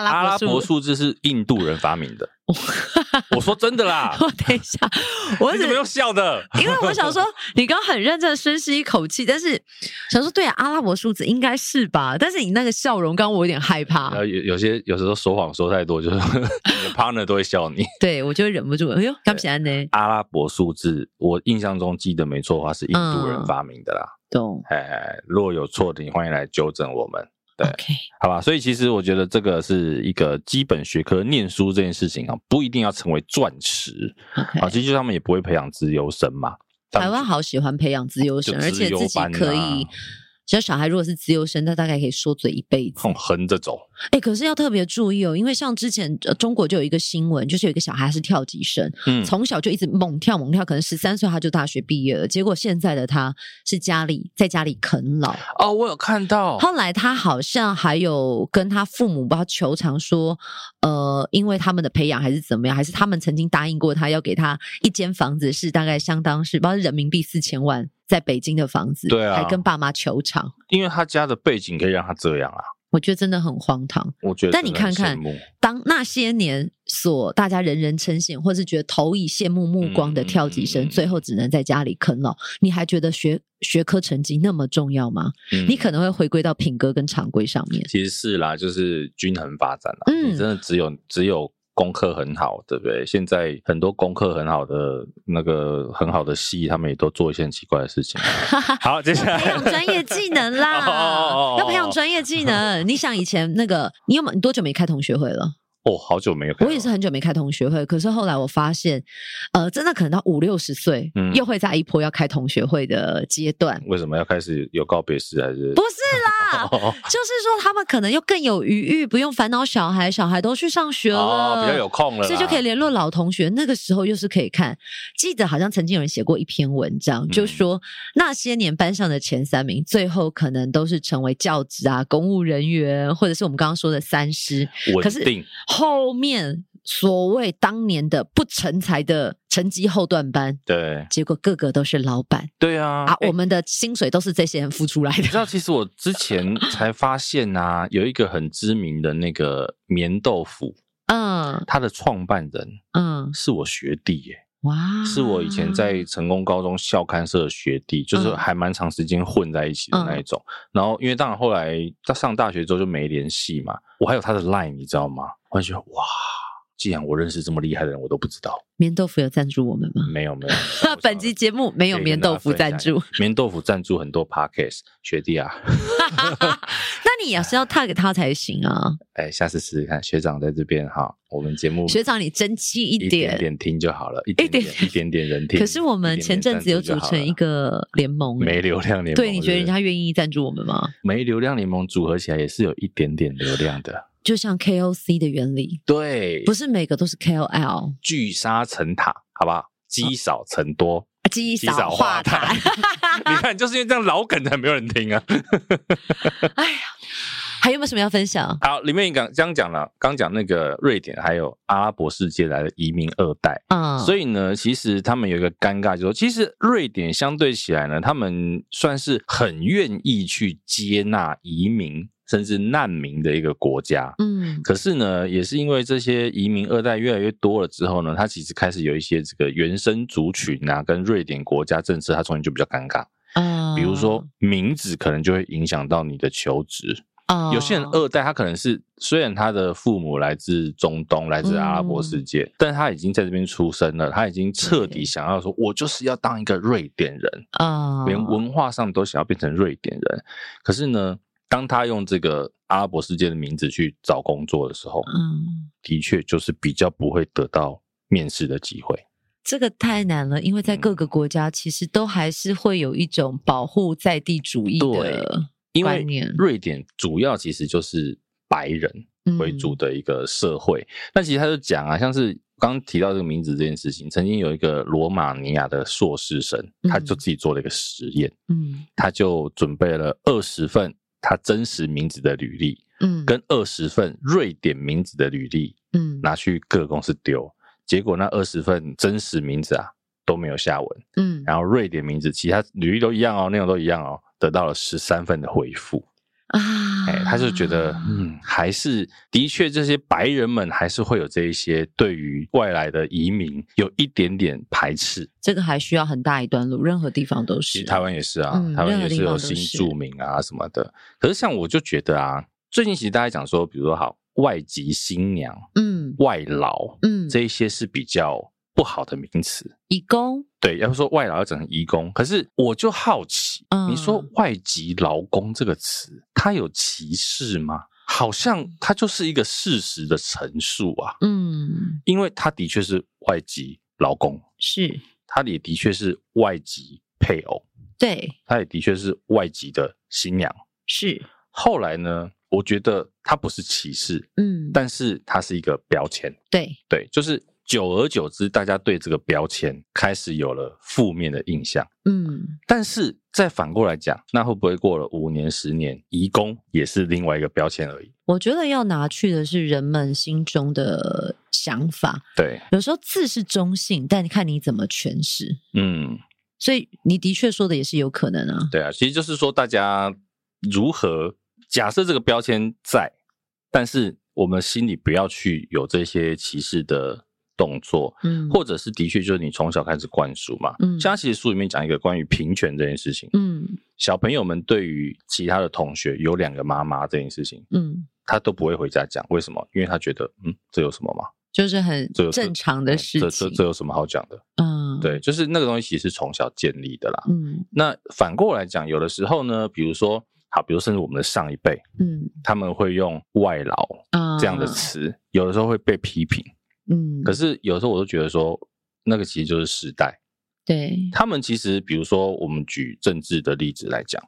阿拉伯数字是印度人发明的。我说真的啦！我等一下，我你怎么又笑的？因为我想说，你刚刚很认真深吸一口气，但是想说，对啊，阿拉伯数字应该是吧？但是你那个笑容，刚刚我有点害怕。有有些有时候说谎说太多，就是你的 partner 都会笑你。对，我就会忍不住。哎呦，刚起来呢？阿拉伯数字，我印象中记得没错的话，是印度人发明的啦。懂、嗯。哎，如果有错的，你欢迎来纠正我们。对，Okay. 好吧，所以其实我觉得这个是一个基本学科，念书这件事情啊，不一定要成为钻石。Okay. 好，其实他们也不会培养资优生嘛。台湾好喜欢培养资优生，啊、而且自己可以。其实小孩如果是自由生，他大概可以说嘴一辈子，横着走。哎、欸，可是要特别注意哦，因为像之前中国就有一个新闻，就是有一个小孩是跳级生，嗯，从小就一直猛跳猛跳，可能十三岁他就大学毕业了。结果现在的他是家里在家里啃老哦，我有看到。后来他好像还有跟他父母不知道求偿说，呃，因为他们的培养还是怎么样，还是他们曾经答应过他要给他一间房子，是大概相当是不知道人民币四千万。在北京的房子，对啊，还跟爸妈求偿，因为他家的背景可以让他这样啊。我觉得真的很荒唐。我觉得，但你看看，当那些年所大家人人称羡，或是觉得投以羡慕目光的跳级生，嗯、最后只能在家里啃老，你还觉得学学科成绩那么重要吗？嗯、你可能会回归到品格跟常规上面。其实是啦，就是均衡发展啦。嗯，你真的只有只有。功课很好，对不对？现在很多功课很好的那个很好的戏，他们也都做一些很奇怪的事情。好，接下来培养专业技能啦，哦哦哦哦要培养专业技能。你想以前那个，你有没你多久没开同学会了？哦，好久没有。我也是很久没开同学会，可是后来我发现，呃，真的可能到五六十岁，嗯，又会在一波要开同学会的阶段。为什么要开始有告别式？还是不是啦？就是说他们可能又更有余裕，不用烦恼小孩，小孩都去上学了，哦、比较有空了，所以就可以联络老同学。那个时候又是可以看。记得好像曾经有人写过一篇文章，嗯、就说那些年班上的前三名，最后可能都是成为教职啊、公务人员，或者是我们刚刚说的三师。稳定。后面所谓当年的不成才的成绩后段班，对，结果个个都是老板，对啊，啊，我们的薪水都是这些人付出来的。你知道，其实我之前才发现啊，有一个很知名的那个棉豆腐，嗯，他的创办人，嗯，是我学弟耶。哇，是我以前在成功高中校刊社的学弟，就是还蛮长时间混在一起的那一种。嗯、然后，因为当然后来他上大学之后就没联系嘛，我还有他的 line，你知道吗？我就觉得哇。既然我认识这么厉害的人，我都不知道。棉豆腐有赞助我们吗？没有，没有。本集节目没有棉豆腐赞助。棉豆腐赞助很多 podcast 学弟啊。那你也是要 tag 他才行啊。哎，下次试试看。学长在这边哈，我们节目学长你争气一点，一点点听就好了，一点点一点点人听。可是我们前阵子有组成一个联盟，没流量联盟。对，你觉得人家愿意赞助我们吗？没流量联盟组合起来也是有一点点流量的。就像 KOC 的原理，对，不是每个都是 KOL，聚沙成塔，好不好？积少成多，积少化痰。你看，就是因为这样老梗才没有人听啊。哎呀，还有没有什么要分享？好，里面刚刚讲了，刚讲那个瑞典，还有阿拉伯世界来的移民二代，嗯，所以呢，其实他们有一个尴尬，就是说，其实瑞典相对起来呢，他们算是很愿意去接纳移民。甚至难民的一个国家，嗯，可是呢，也是因为这些移民二代越来越多了之后呢，他其实开始有一些这个原生族群啊，跟瑞典国家政策，他中间就比较尴尬，嗯，比如说名字可能就会影响到你的求职，哦，有些人二代他可能是虽然他的父母来自中东，来自阿拉伯世界，嗯、但是他已经在这边出生了，他已经彻底想要说，我就是要当一个瑞典人啊，连文化上都想要变成瑞典人。可是呢，当他用这个阿拉伯世界的名字去找工作的时候，嗯，的确就是比较不会得到面试的机会。这个太难了，因为在各个国家其实都还是会有一种保护在地主义的。因为瑞典主要其实就是白人为主的一个社会，嗯、但其实他就讲啊，像是刚刚提到这个名字这件事情，曾经有一个罗马尼亚的硕士生，他就自己做了一个实验，嗯，他就准备了二十份他真实名字的履历，嗯，跟二十份瑞典名字的履历，嗯，拿去各个公司丢，结果那二十份真实名字啊都没有下文，嗯，然后瑞典名字其他履历都一样哦，内容都一样哦。得到了十三份的回复。啊，哎，他就觉得，嗯，还是的确，这些白人们还是会有这一些对于外来的移民有一点点排斥。这个还需要很大一段路，任何地方都是。其实台湾也是啊，嗯、台湾也是有新住民啊什么的。可是像我就觉得啊，最近其实大家讲说，比如说好外籍新娘，嗯，外劳，嗯，这一些是比较。不好的名词，移工。对，要说外劳要整成移工，可是我就好奇，嗯、你说外籍劳工这个词，它有歧视吗？好像它就是一个事实的陈述啊。嗯，因为它的确是外籍劳工，是，它也的确是外籍配偶，对，它也的确是外籍的新娘，是。后来呢，我觉得它不是歧视，嗯，但是它是一个标签，对，对，就是。久而久之，大家对这个标签开始有了负面的印象。嗯，但是再反过来讲，那会不会过了五年、十年，移工也是另外一个标签而已？我觉得要拿去的是人们心中的想法。对，有时候字是中性，但看你怎么诠释。嗯，所以你的确说的也是有可能啊。对啊，其实就是说，大家如何假设这个标签在，但是我们心里不要去有这些歧视的。动作，嗯，或者是的确就是你从小开始灌输嘛，嗯，像他其实书里面讲一个关于平权这件事情，嗯，小朋友们对于其他的同学有两个妈妈这件事情，嗯，他都不会回家讲，为什么？因为他觉得，嗯，这有什么吗？就是很正常的事情，这这这有什么好讲的？嗯，对，就是那个东西其实是从小建立的啦，嗯，那反过来讲，有的时候呢，比如说，好，比如甚至我们的上一辈，嗯，他们会用外劳这样的词，嗯，有的时候会被批评。嗯，可是有时候我都觉得说，那个其实就是时代。对，他们其实，比如说我们举政治的例子来讲，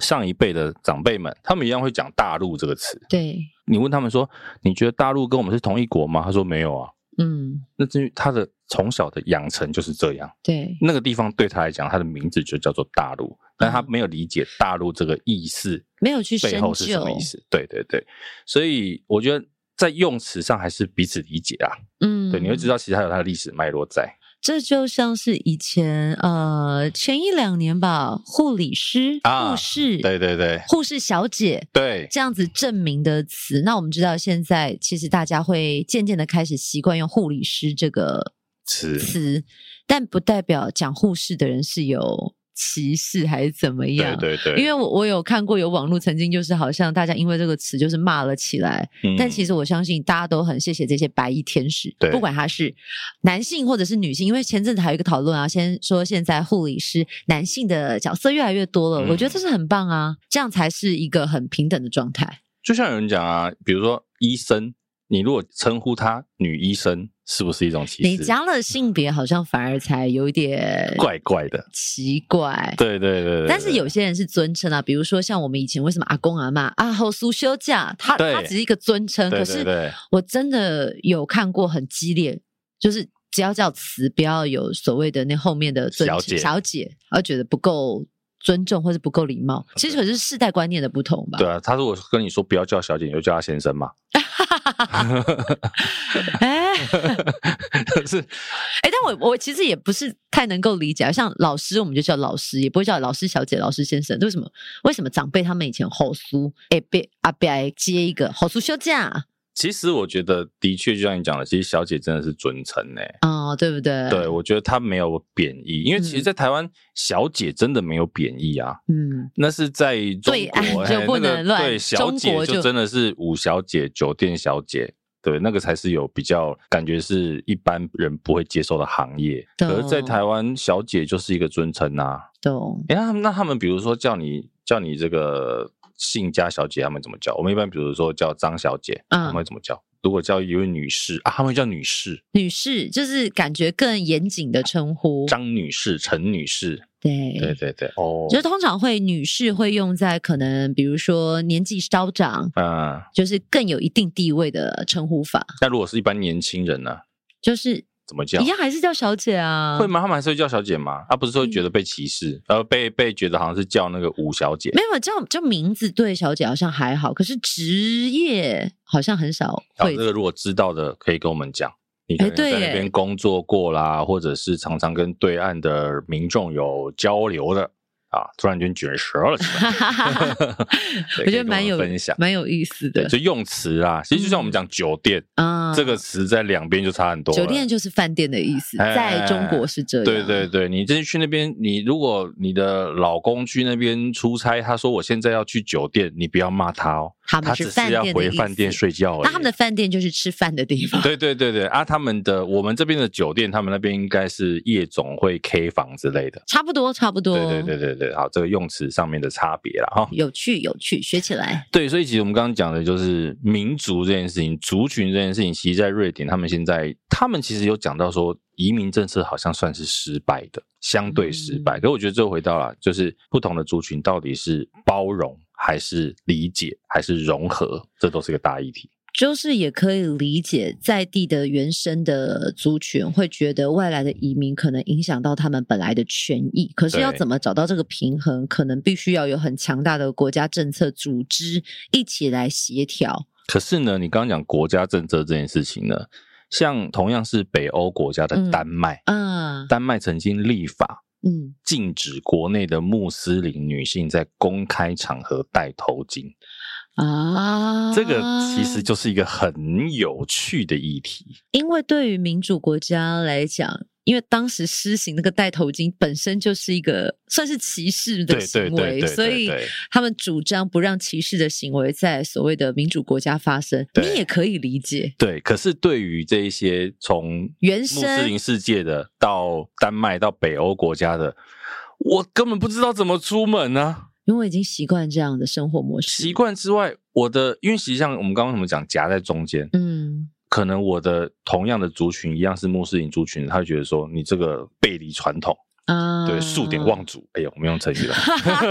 上一辈的长辈们，他们一样会讲“大陆”这个词。对，你问他们说，你觉得大陆跟我们是同一国吗？他说没有啊。嗯，那至于他的从小的养成就是这样。对，那个地方对他来讲，他的名字就叫做大陆，但他没有理解大陆这个意思，没有去背后是什么意思。对对对，所以我觉得。在用词上还是彼此理解啊，嗯，对，你会知道其实还有它的历史脉络在。这就像是以前呃前一两年吧，护理师、啊、护士，对对对，护士小姐，对，这样子证明的词。那我们知道现在其实大家会渐渐的开始习惯用护理师这个词词，但不代表讲护士的人是有。歧视还是怎么样？对对对，因为我我有看过有网络曾经就是好像大家因为这个词就是骂了起来，嗯，但其实我相信大家都很谢谢这些白衣天使，对，不管他是男性或者是女性，因为前阵子还有一个讨论啊，先说现在护理师男性的角色越来越多了，嗯，我觉得这是很棒啊，这样才是一个很平等的状态。就像有人讲啊，比如说医生。你如果称呼她女医生，是不是一种歧视？你加了性别，好像反而才有一点怪怪的，奇怪。对对对对。但是有些人是尊称啊，比如说像我们以前为什么阿公阿妈啊后苏休假，他他只是一个尊称，可是我真的有看过很激烈，就是只要叫词，不要有所谓的那后面的尊称，小姐，小姐，他觉得不够尊重或者不够礼貌。其实可是世代观念的不同吧？对啊，他如果跟你说不要叫小姐，你就叫他先生嘛。哈哈哈哎，可是哎，但我我其实也不是太能够理解，像老师我们就叫老师，也不会叫老师小姐、老师先生。为什么？为什么长辈他们以前好苏哎被阿伯接一个好苏休假？其实我觉得，的确就像你讲的，其实小姐真的是尊称呢。哦，对不对？对，我觉得她没有贬义，因为其实，在台湾，小姐真的没有贬义啊。嗯，那是在中国 就不能乱。对，小姐就真的是五小姐、酒店小姐，对，那个才是有比较感觉是一般人不会接受的行业。可是，在台湾，小姐就是一个尊称啊。懂。哎，那那他们比如说叫你叫你这个。姓家小姐他们怎么叫？我们一般比如说叫张小姐，嗯、他们会怎么叫？如果叫一位女士啊，他们会叫女士。女士就是感觉更严谨的称呼。张女士、陈女士，对对对对，哦，就通常会女士会用在可能比如说年纪稍长，嗯，就是更有一定地位的称呼法。那如果是一般年轻人呢？就是。怎么叫？一样还是叫小姐啊？会吗？他们还是会叫小姐吗？他、啊、不是说觉得被歧视，嗯、呃、被被觉得好像是叫那个吴小姐？没有叫叫名字对小姐好像还好，可是职业好像很少会。这个如果知道的可以跟我们讲，你可能在那边工作过啦，或者是常常跟对岸的民众有交流的。啊！突然间卷舌了 我觉得蛮有分享，蛮有意思的。就用词啊，其实就像我们讲酒店啊，这个词在两边就差很多。酒店就是饭店的意思，在中国是这样。对对对，你真去那边，你如果你的老公去那边出差，他说我现在要去酒店，你不要骂他哦。他们是饭店，他只是要回饭店睡觉。那他们的饭店就是吃饭的地方。对对对对啊，他们的我们这边的酒店，他们那边应该是夜总会、K 房之类的。差不多，差不多。对对对对对，好，这个用词上面的差别了哈。有趣有趣，学起来。对，所以其实我们刚刚讲的就是民族这件事情，族群这件事情，其实，在瑞典，他们现在他们其实有讲到说，移民政策好像算是失败的，相对失败。嗯、可是我觉得这回到了，就是不同的族群到底是包容。还是理解，还是融合，这都是一个大议题。就是也可以理解，在地的原生的族群会觉得外来的移民可能影响到他们本来的权益，可是要怎么找到这个平衡，可能必须要有很强大的国家政策组织一起来协调。可是呢，你刚刚讲国家政策这件事情呢，像同样是北欧国家的丹麦，嗯，嗯丹麦曾经立法。嗯，禁止国内的穆斯林女性在公开场合戴头巾啊，这个其实就是一个很有趣的议题。因为对于民主国家来讲。因为当时施行那个戴头巾本身就是一个算是歧视的行为，所以他们主张不让歧视的行为在所谓的民主国家发生。你也可以理解。对，可是对于这一些从原穆斯林世界的到丹麦到北欧国家的，我根本不知道怎么出门呢、啊？因为我已经习惯这样的生活模式。习惯之外，我的因为实际上我们刚刚怎么讲夹在中间，嗯。可能我的同样的族群一样是穆斯林族群，他就觉得说你这个背离传统啊，对，数典忘祖。哎呦，我们用成语了，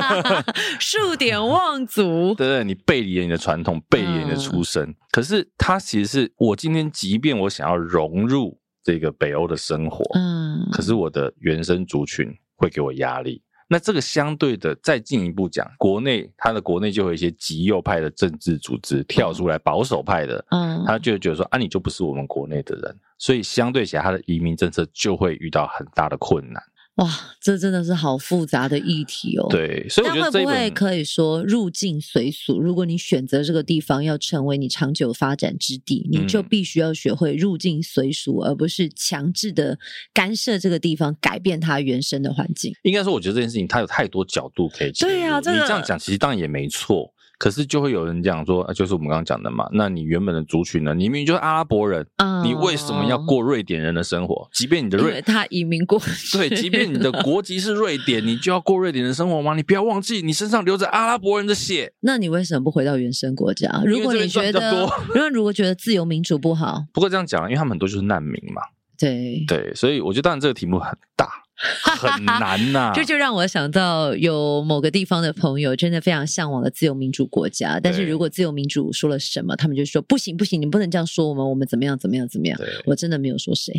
数典忘祖。对对，你背离了你的传统，背离了你的出身。嗯、可是他其实是我今天，即便我想要融入这个北欧的生活，嗯，可是我的原生族群会给我压力。那这个相对的，再进一步讲，国内他的国内就有一些极右派的政治组织跳出来，保守派的，嗯，他就觉得说啊，你就不是我们国内的人，所以相对起来，他的移民政策就会遇到很大的困难。哇，这真的是好复杂的议题哦。对，所以我觉得这会不会可以说入境随俗？如果你选择这个地方要成为你长久发展之地，你就必须要学会入境随俗，而不是强制的干涉这个地方，改变它原生的环境。应该说，我觉得这件事情它有太多角度可以。对呀，这个，你这样讲其实当然也没错。可是就会有人讲说，就是我们刚刚讲的嘛。那你原本的族群呢？你明明就是阿拉伯人，嗯、你为什么要过瑞典人的生活？即便你的瑞，他移民过对，即便你的国籍是瑞典，你就要过瑞典的生活吗？你不要忘记，你身上流着阿拉伯人的血。那你为什么不回到原生国家？如果你觉得，如果如果觉得自由民主不好，不过这样讲，因为他们很多就是难民嘛。对对，所以我觉得当然这个题目很大。很难呐、啊，这就让我想到有某个地方的朋友真的非常向往的自由民主国家，但是如果自由民主说了什么，他们就说不行不行，你不能这样说我们，我们怎么样怎么样怎么样。我真的没有说谁，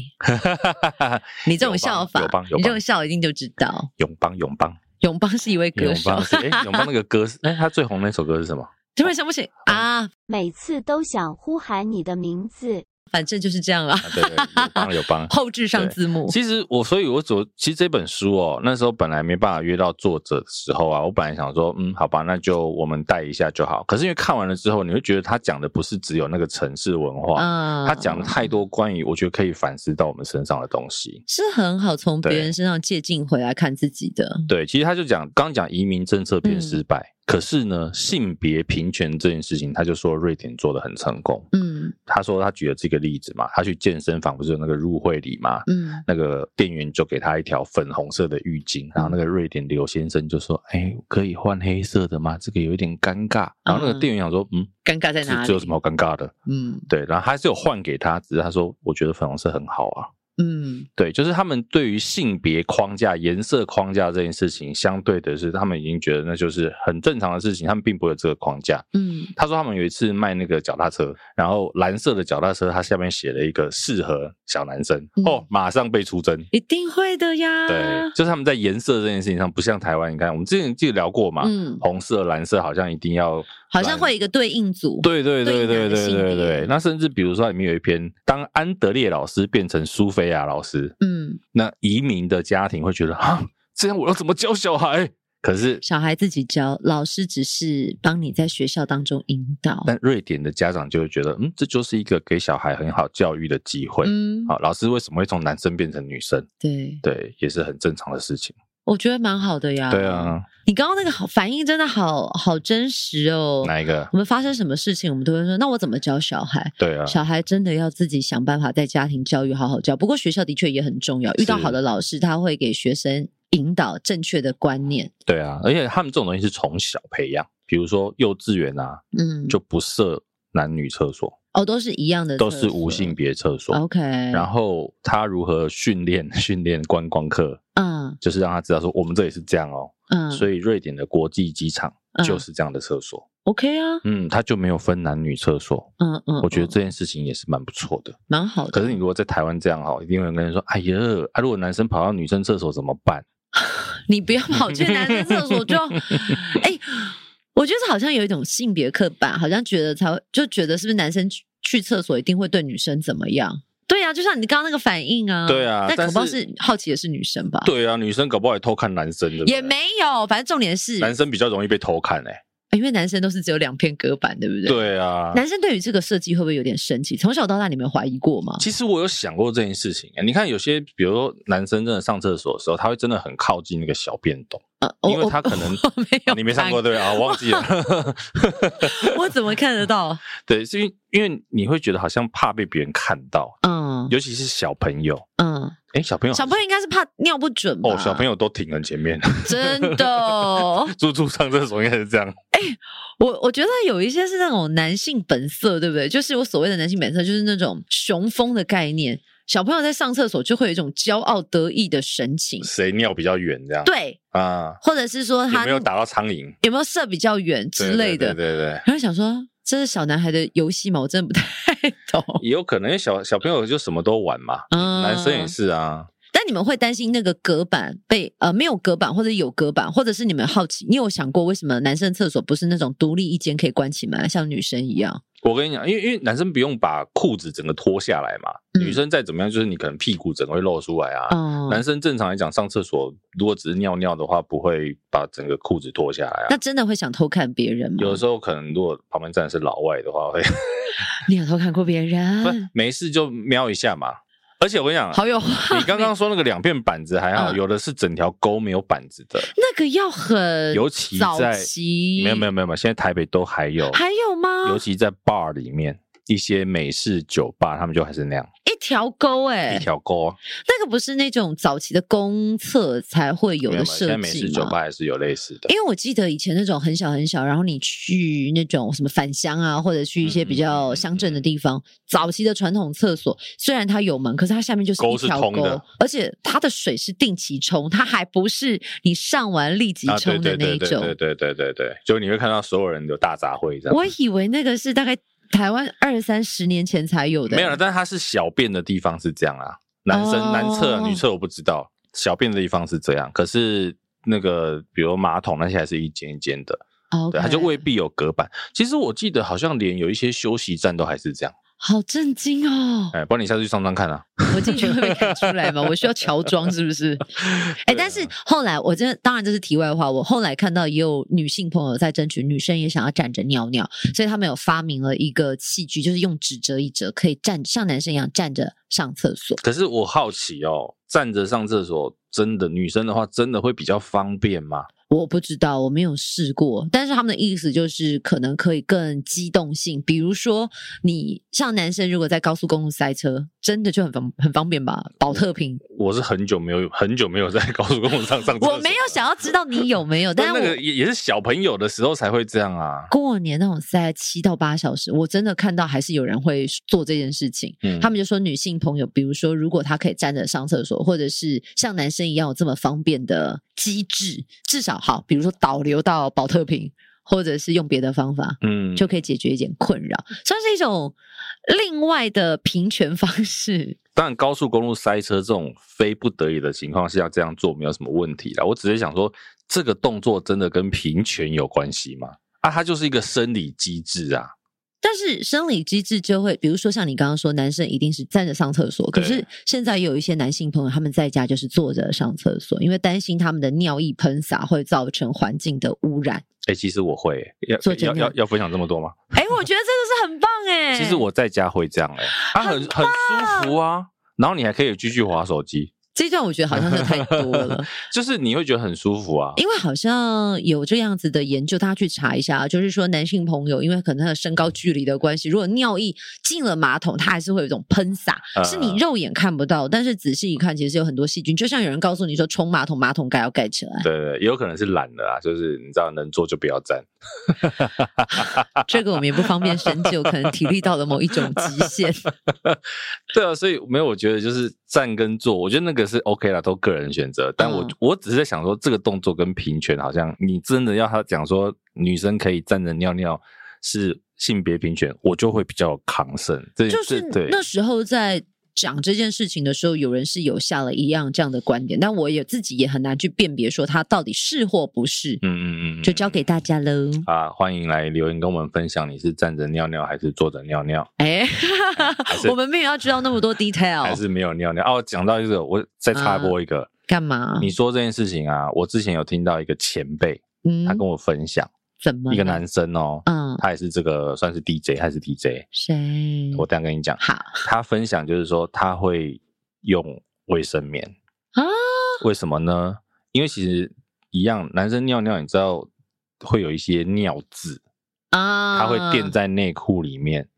你这种笑法，你这种笑一定就知道。永邦永邦永邦是一位歌手，哎，永邦那个歌，哎，他最红那首歌是什么？突然想不起啊，每次都想呼喊你的名字。反正就是这样了。对，对，有帮有帮。后置上字幕。其实我，所以我走，其实这本书哦，那时候本来没办法约到作者的时候啊，我本来想说，嗯，好吧，那就我们带一下就好。可是因为看完了之后，你会觉得他讲的不是只有那个城市文化，嗯，他讲了太多关于我觉得可以反思到我们身上的东西，是很好从别人身上借镜回来看自己的。对，其实他就讲，刚讲移民政策变失败。嗯可是呢，性别平权这件事情，他就说瑞典做的很成功。嗯，他说他举了这个例子嘛，他去健身房不是有那个入会礼嘛，嗯，那个店员就给他一条粉红色的浴巾，然后那个瑞典刘先生就说：“哎、欸，可以换黑色的吗？这个有一点尴尬。”然后那个店员想说：“嗯，尴尬在哪里？这有什么好尴尬的？”嗯，对，然后还是有换给他，只是他说：“我觉得粉红色很好啊。”嗯，对，就是他们对于性别框架、颜色框架这件事情，相对的是，他们已经觉得那就是很正常的事情，他们并不会有这个框架。嗯，他说他们有一次卖那个脚踏车，然后蓝色的脚踏车，它下面写了一个适合小男生，嗯、哦，马上被出征，一定会的呀。对，就是他们在颜色这件事情上，不像台湾，你看我们之前记得聊过嘛，嗯，红色、蓝色好像一定要。好像会有一个对应组，对对对对对对对。那甚至比如说里面有一篇，当安德烈老师变成苏菲亚老师，嗯，那移民的家庭会觉得啊，这样我要怎么教小孩？可是小孩自己教，老师只是帮你在学校当中引导。但瑞典的家长就会觉得，嗯，这就是一个给小孩很好教育的机会。嗯，好，老师为什么会从男生变成女生？对对，也是很正常的事情。我觉得蛮好的呀。对啊，你刚刚那个好反应真的好好真实哦。哪一个？我们发生什么事情，我们都会说，那我怎么教小孩？对啊，小孩真的要自己想办法在家庭教育好好教。不过学校的确也很重要，遇到好的老师，他会给学生引导正确的观念。对啊，而且他们这种东西是从小培养，比如说幼稚园啊，嗯，就不设男女厕所。哦，都是一样的，都是无性别厕所。OK，然后他如何训练 训练观光客？嗯，就是让他知道说我们这里是这样哦。嗯，所以瑞典的国际机场就是这样的厕所。OK 啊，嗯，他就没有分男女厕所。嗯嗯，我觉得这件事情也是蛮不错的，蛮好的。可是你如果在台湾这样哈，一定会有人跟你说：“哎呀，啊，如果男生跑到女生厕所怎么办？” 你不要跑去男生厕所就，哎。我觉得好像有一种性别刻板，好像觉得才会就觉得是不是男生去去厕所一定会对女生怎么样？对啊，就像你刚刚那个反应啊。对啊，但恐怕是好奇的是女生吧？对啊，女生搞不好也偷看男生的。也没有，反正重点是男生比较容易被偷看哎、欸。因为男生都是只有两片隔板，对不对？对啊。男生对于这个设计会不会有点生气？从小到大，你们有怀疑过吗？其实我有想过这件事情。你看，有些比如说男生真的上厕所的时候，他会真的很靠近那个小便斗，呃、因为他可能没有、啊，你没上过对啊？我忘记了。我怎么看得到？对，是因为因为你会觉得好像怕被别人看到，嗯，尤其是小朋友，嗯。哎，小朋友，小朋友应该是怕尿不准吧？哦，小朋友都挺很前面，真的。猪猪上厕所应该是这样。哎，我我觉得有一些是那种男性本色，对不对？就是我所谓的男性本色，就是那种雄风的概念。小朋友在上厕所就会有一种骄傲得意的神情。谁尿比较远？这样对啊，或者是说他有没有打到苍蝇？有没有射比较远之类的？对对，对对对。然后想说。这是小男孩的游戏吗？我真的不太 懂。也有可能，因为小小朋友就什么都玩嘛，嗯、男生也是啊。但你们会担心那个隔板被呃没有隔板，或者有隔板，或者是你们好奇？你有想过为什么男生厕所不是那种独立一间可以关起门，像女生一样？我跟你讲，因为因为男生不用把裤子整个脱下来嘛，嗯、女生再怎么样，就是你可能屁股整个会露出来啊。嗯、男生正常来讲上厕所，如果只是尿尿的话，不会把整个裤子脱下来啊。那真的会想偷看别人吗？有的时候可能如果旁边站的是老外的话，会。你有偷看过别人？不，没事就瞄一下嘛。而且我跟你讲，好有你刚刚说那个两片板子还好，嗯、有的是整条沟没有板子的，那个要很尤其在没有没有没有没有，现在台北都还有，还有吗？尤其在 bar 里面。一些美式酒吧，他们就还是那样一条沟哎，一条沟、啊，那个不是那种早期的公厕才会有的设计美式酒吧还是有类似的。因为我记得以前那种很小很小，然后你去那种什么返乡啊，或者去一些比较乡镇的地方，嗯嗯嗯、早期的传统厕所虽然它有门，可是它下面就是一条沟，沟而且它的水是定期冲，它还不是你上完立即冲的那一种。对对对对对，对对对对，就你会看到所有人有大杂烩这样。我以为那个是大概。台湾二三十年前才有的，没有了。但是它是小便的地方是这样啊，男生、oh. 男厕、女厕我不知道，小便的地方是这样。可是那个，比如马桶那些还是一间一间的，Okay. 对，它就未必有隔板。其实我记得好像连有一些休息站都还是这样。好震惊哦！哎，不然你下次去上妆看啊。我进去会被看出来吗？我需要乔装是不是？哎，但是后来我真的，当然这是题外话。我后来看到也有女性朋友在争取，女生也想要站着尿尿，所以他们有发明了一个器具，就是用纸折一折，可以站像男生一样站着上厕所。可是我好奇哦，站着上厕所真的女生的话，真的会比较方便吗？我不知道，我没有试过，但是他们的意思就是可能可以更机动性，比如说你像男生如果在高速公路塞车，真的就很方很方便吧？保特瓶，我是很久没有很久没有在高速公路上 上我没有想要知道你有没有，但是那个也也是小朋友的时候才会这样啊。过年那种塞七到八小时，我真的看到还是有人会做这件事情。嗯，他们就说女性朋友，比如说如果她可以站着上厕所，或者是像男生一样有这么方便的机制，至少。好，比如说导流到保特瓶，或者是用别的方法，嗯，就可以解决一点困扰，算是一种另外的平权方式。当然，高速公路塞车这种非不得已的情况下这样做没有什么问题啦。我只是想说，这个动作真的跟平权有关系吗？啊，它就是一个生理机制啊。但是生理机制就会，比如说像你刚刚说，男生一定是站着上厕所。可是现在有一些男性朋友，他们在家就是坐着上厕所，因为担心他们的尿液喷洒会造成环境的污染。哎、欸，其实我会要要要要分享这么多吗？哎、欸，我觉得这个是很棒哎。其实我在家会这样哎，它很很，很舒服啊，然后你还可以继续划手机。这段我觉得好像是太多了，就是你会觉得很舒服啊，因为好像有这样子的研究，大家去查一下，就是说男性朋友因为可能他的身高距离的关系，如果尿液进了马桶，它还是会有一种喷洒，嗯、是你肉眼看不到，但是仔细一看，其实有很多细菌，就像有人告诉你说冲马桶，马桶盖要盖起来，对对，也有可能是懒了啊，就是你知道能坐就不要站，这个我们也不方便深究，可能体力到了某一种极限，对啊，所以没有，我觉得就是站跟坐，我觉得那个。是 OK 啦，都个人选择。但我、嗯、我只是在想说，这个动作跟平权好像，你真的要他讲说女生可以站着尿尿是性别平权，我就会比较抗胜。这就是对那时候在讲这件事情的时候，有人是有下了一样这样的观点，但我也自己也很难去辨别说他到底是或不是。嗯嗯嗯，就交给大家喽。啊，欢迎来留言跟我们分享，你是站着尿尿还是坐着尿尿？哎，我们没有要知道那么多 detail，还是没有尿尿？哦，讲到一个，我再插播一个，啊、干嘛？你说这件事情啊，我之前有听到一个前辈，嗯，他跟我分享。怎么？一个男生哦，嗯，他也是这个算是 DJ 还是 DJ？谁？我这样跟你讲。好，他分享就是说他会用卫生棉啊？为什么呢？因为其实一样，男生尿尿你知道会有一些尿渍啊，他会垫在内裤里面。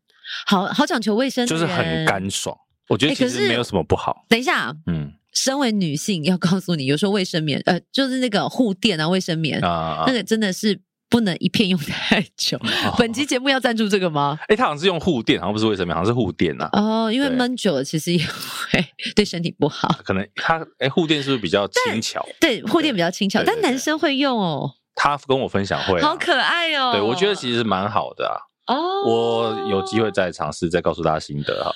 好好讲求卫生，就是很干爽。我觉得其实没有什么不好。等一下，嗯，身为女性要告诉你，有时候卫生棉，呃，就是那个护垫啊，卫生棉啊，那个真的是。不能一片用太久。哦、本期节目要赞助这个吗？哎，他好像是用护垫，好像不是卫生棉，好像是护垫啊。哦，因为闷久了，其实也会对身体不好。可能他哎，护垫是不是比较轻巧？对，护垫比较轻巧，但男生会用哦。他跟我分享会、啊，好可爱哦。对，我觉得其实蛮好的啊。哦，我有机会再尝试，再告诉大家心得哈。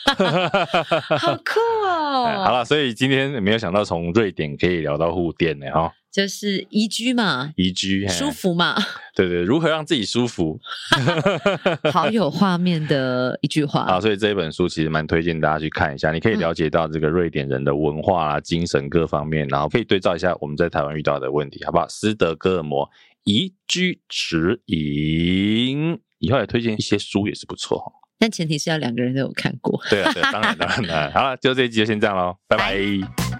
好酷哦！好了，所以今天没有想到从瑞典可以聊到护垫呢哈。就是宜居嘛，宜居舒服嘛，对对，如何让自己舒服，好有画面的一句话。好，所以这一本书其实蛮推荐大家去看一下，你可以了解到这个瑞典人的文化啊、精神各方面，然后可以对照一下我们在台湾遇到的问题，好不好？斯德哥尔摩宜居指引，以后也推荐一些书也是不错，但前提是要两个人都有看过。对啊，对，当然当然，当然。好了，就这一集就先这样喽，拜拜。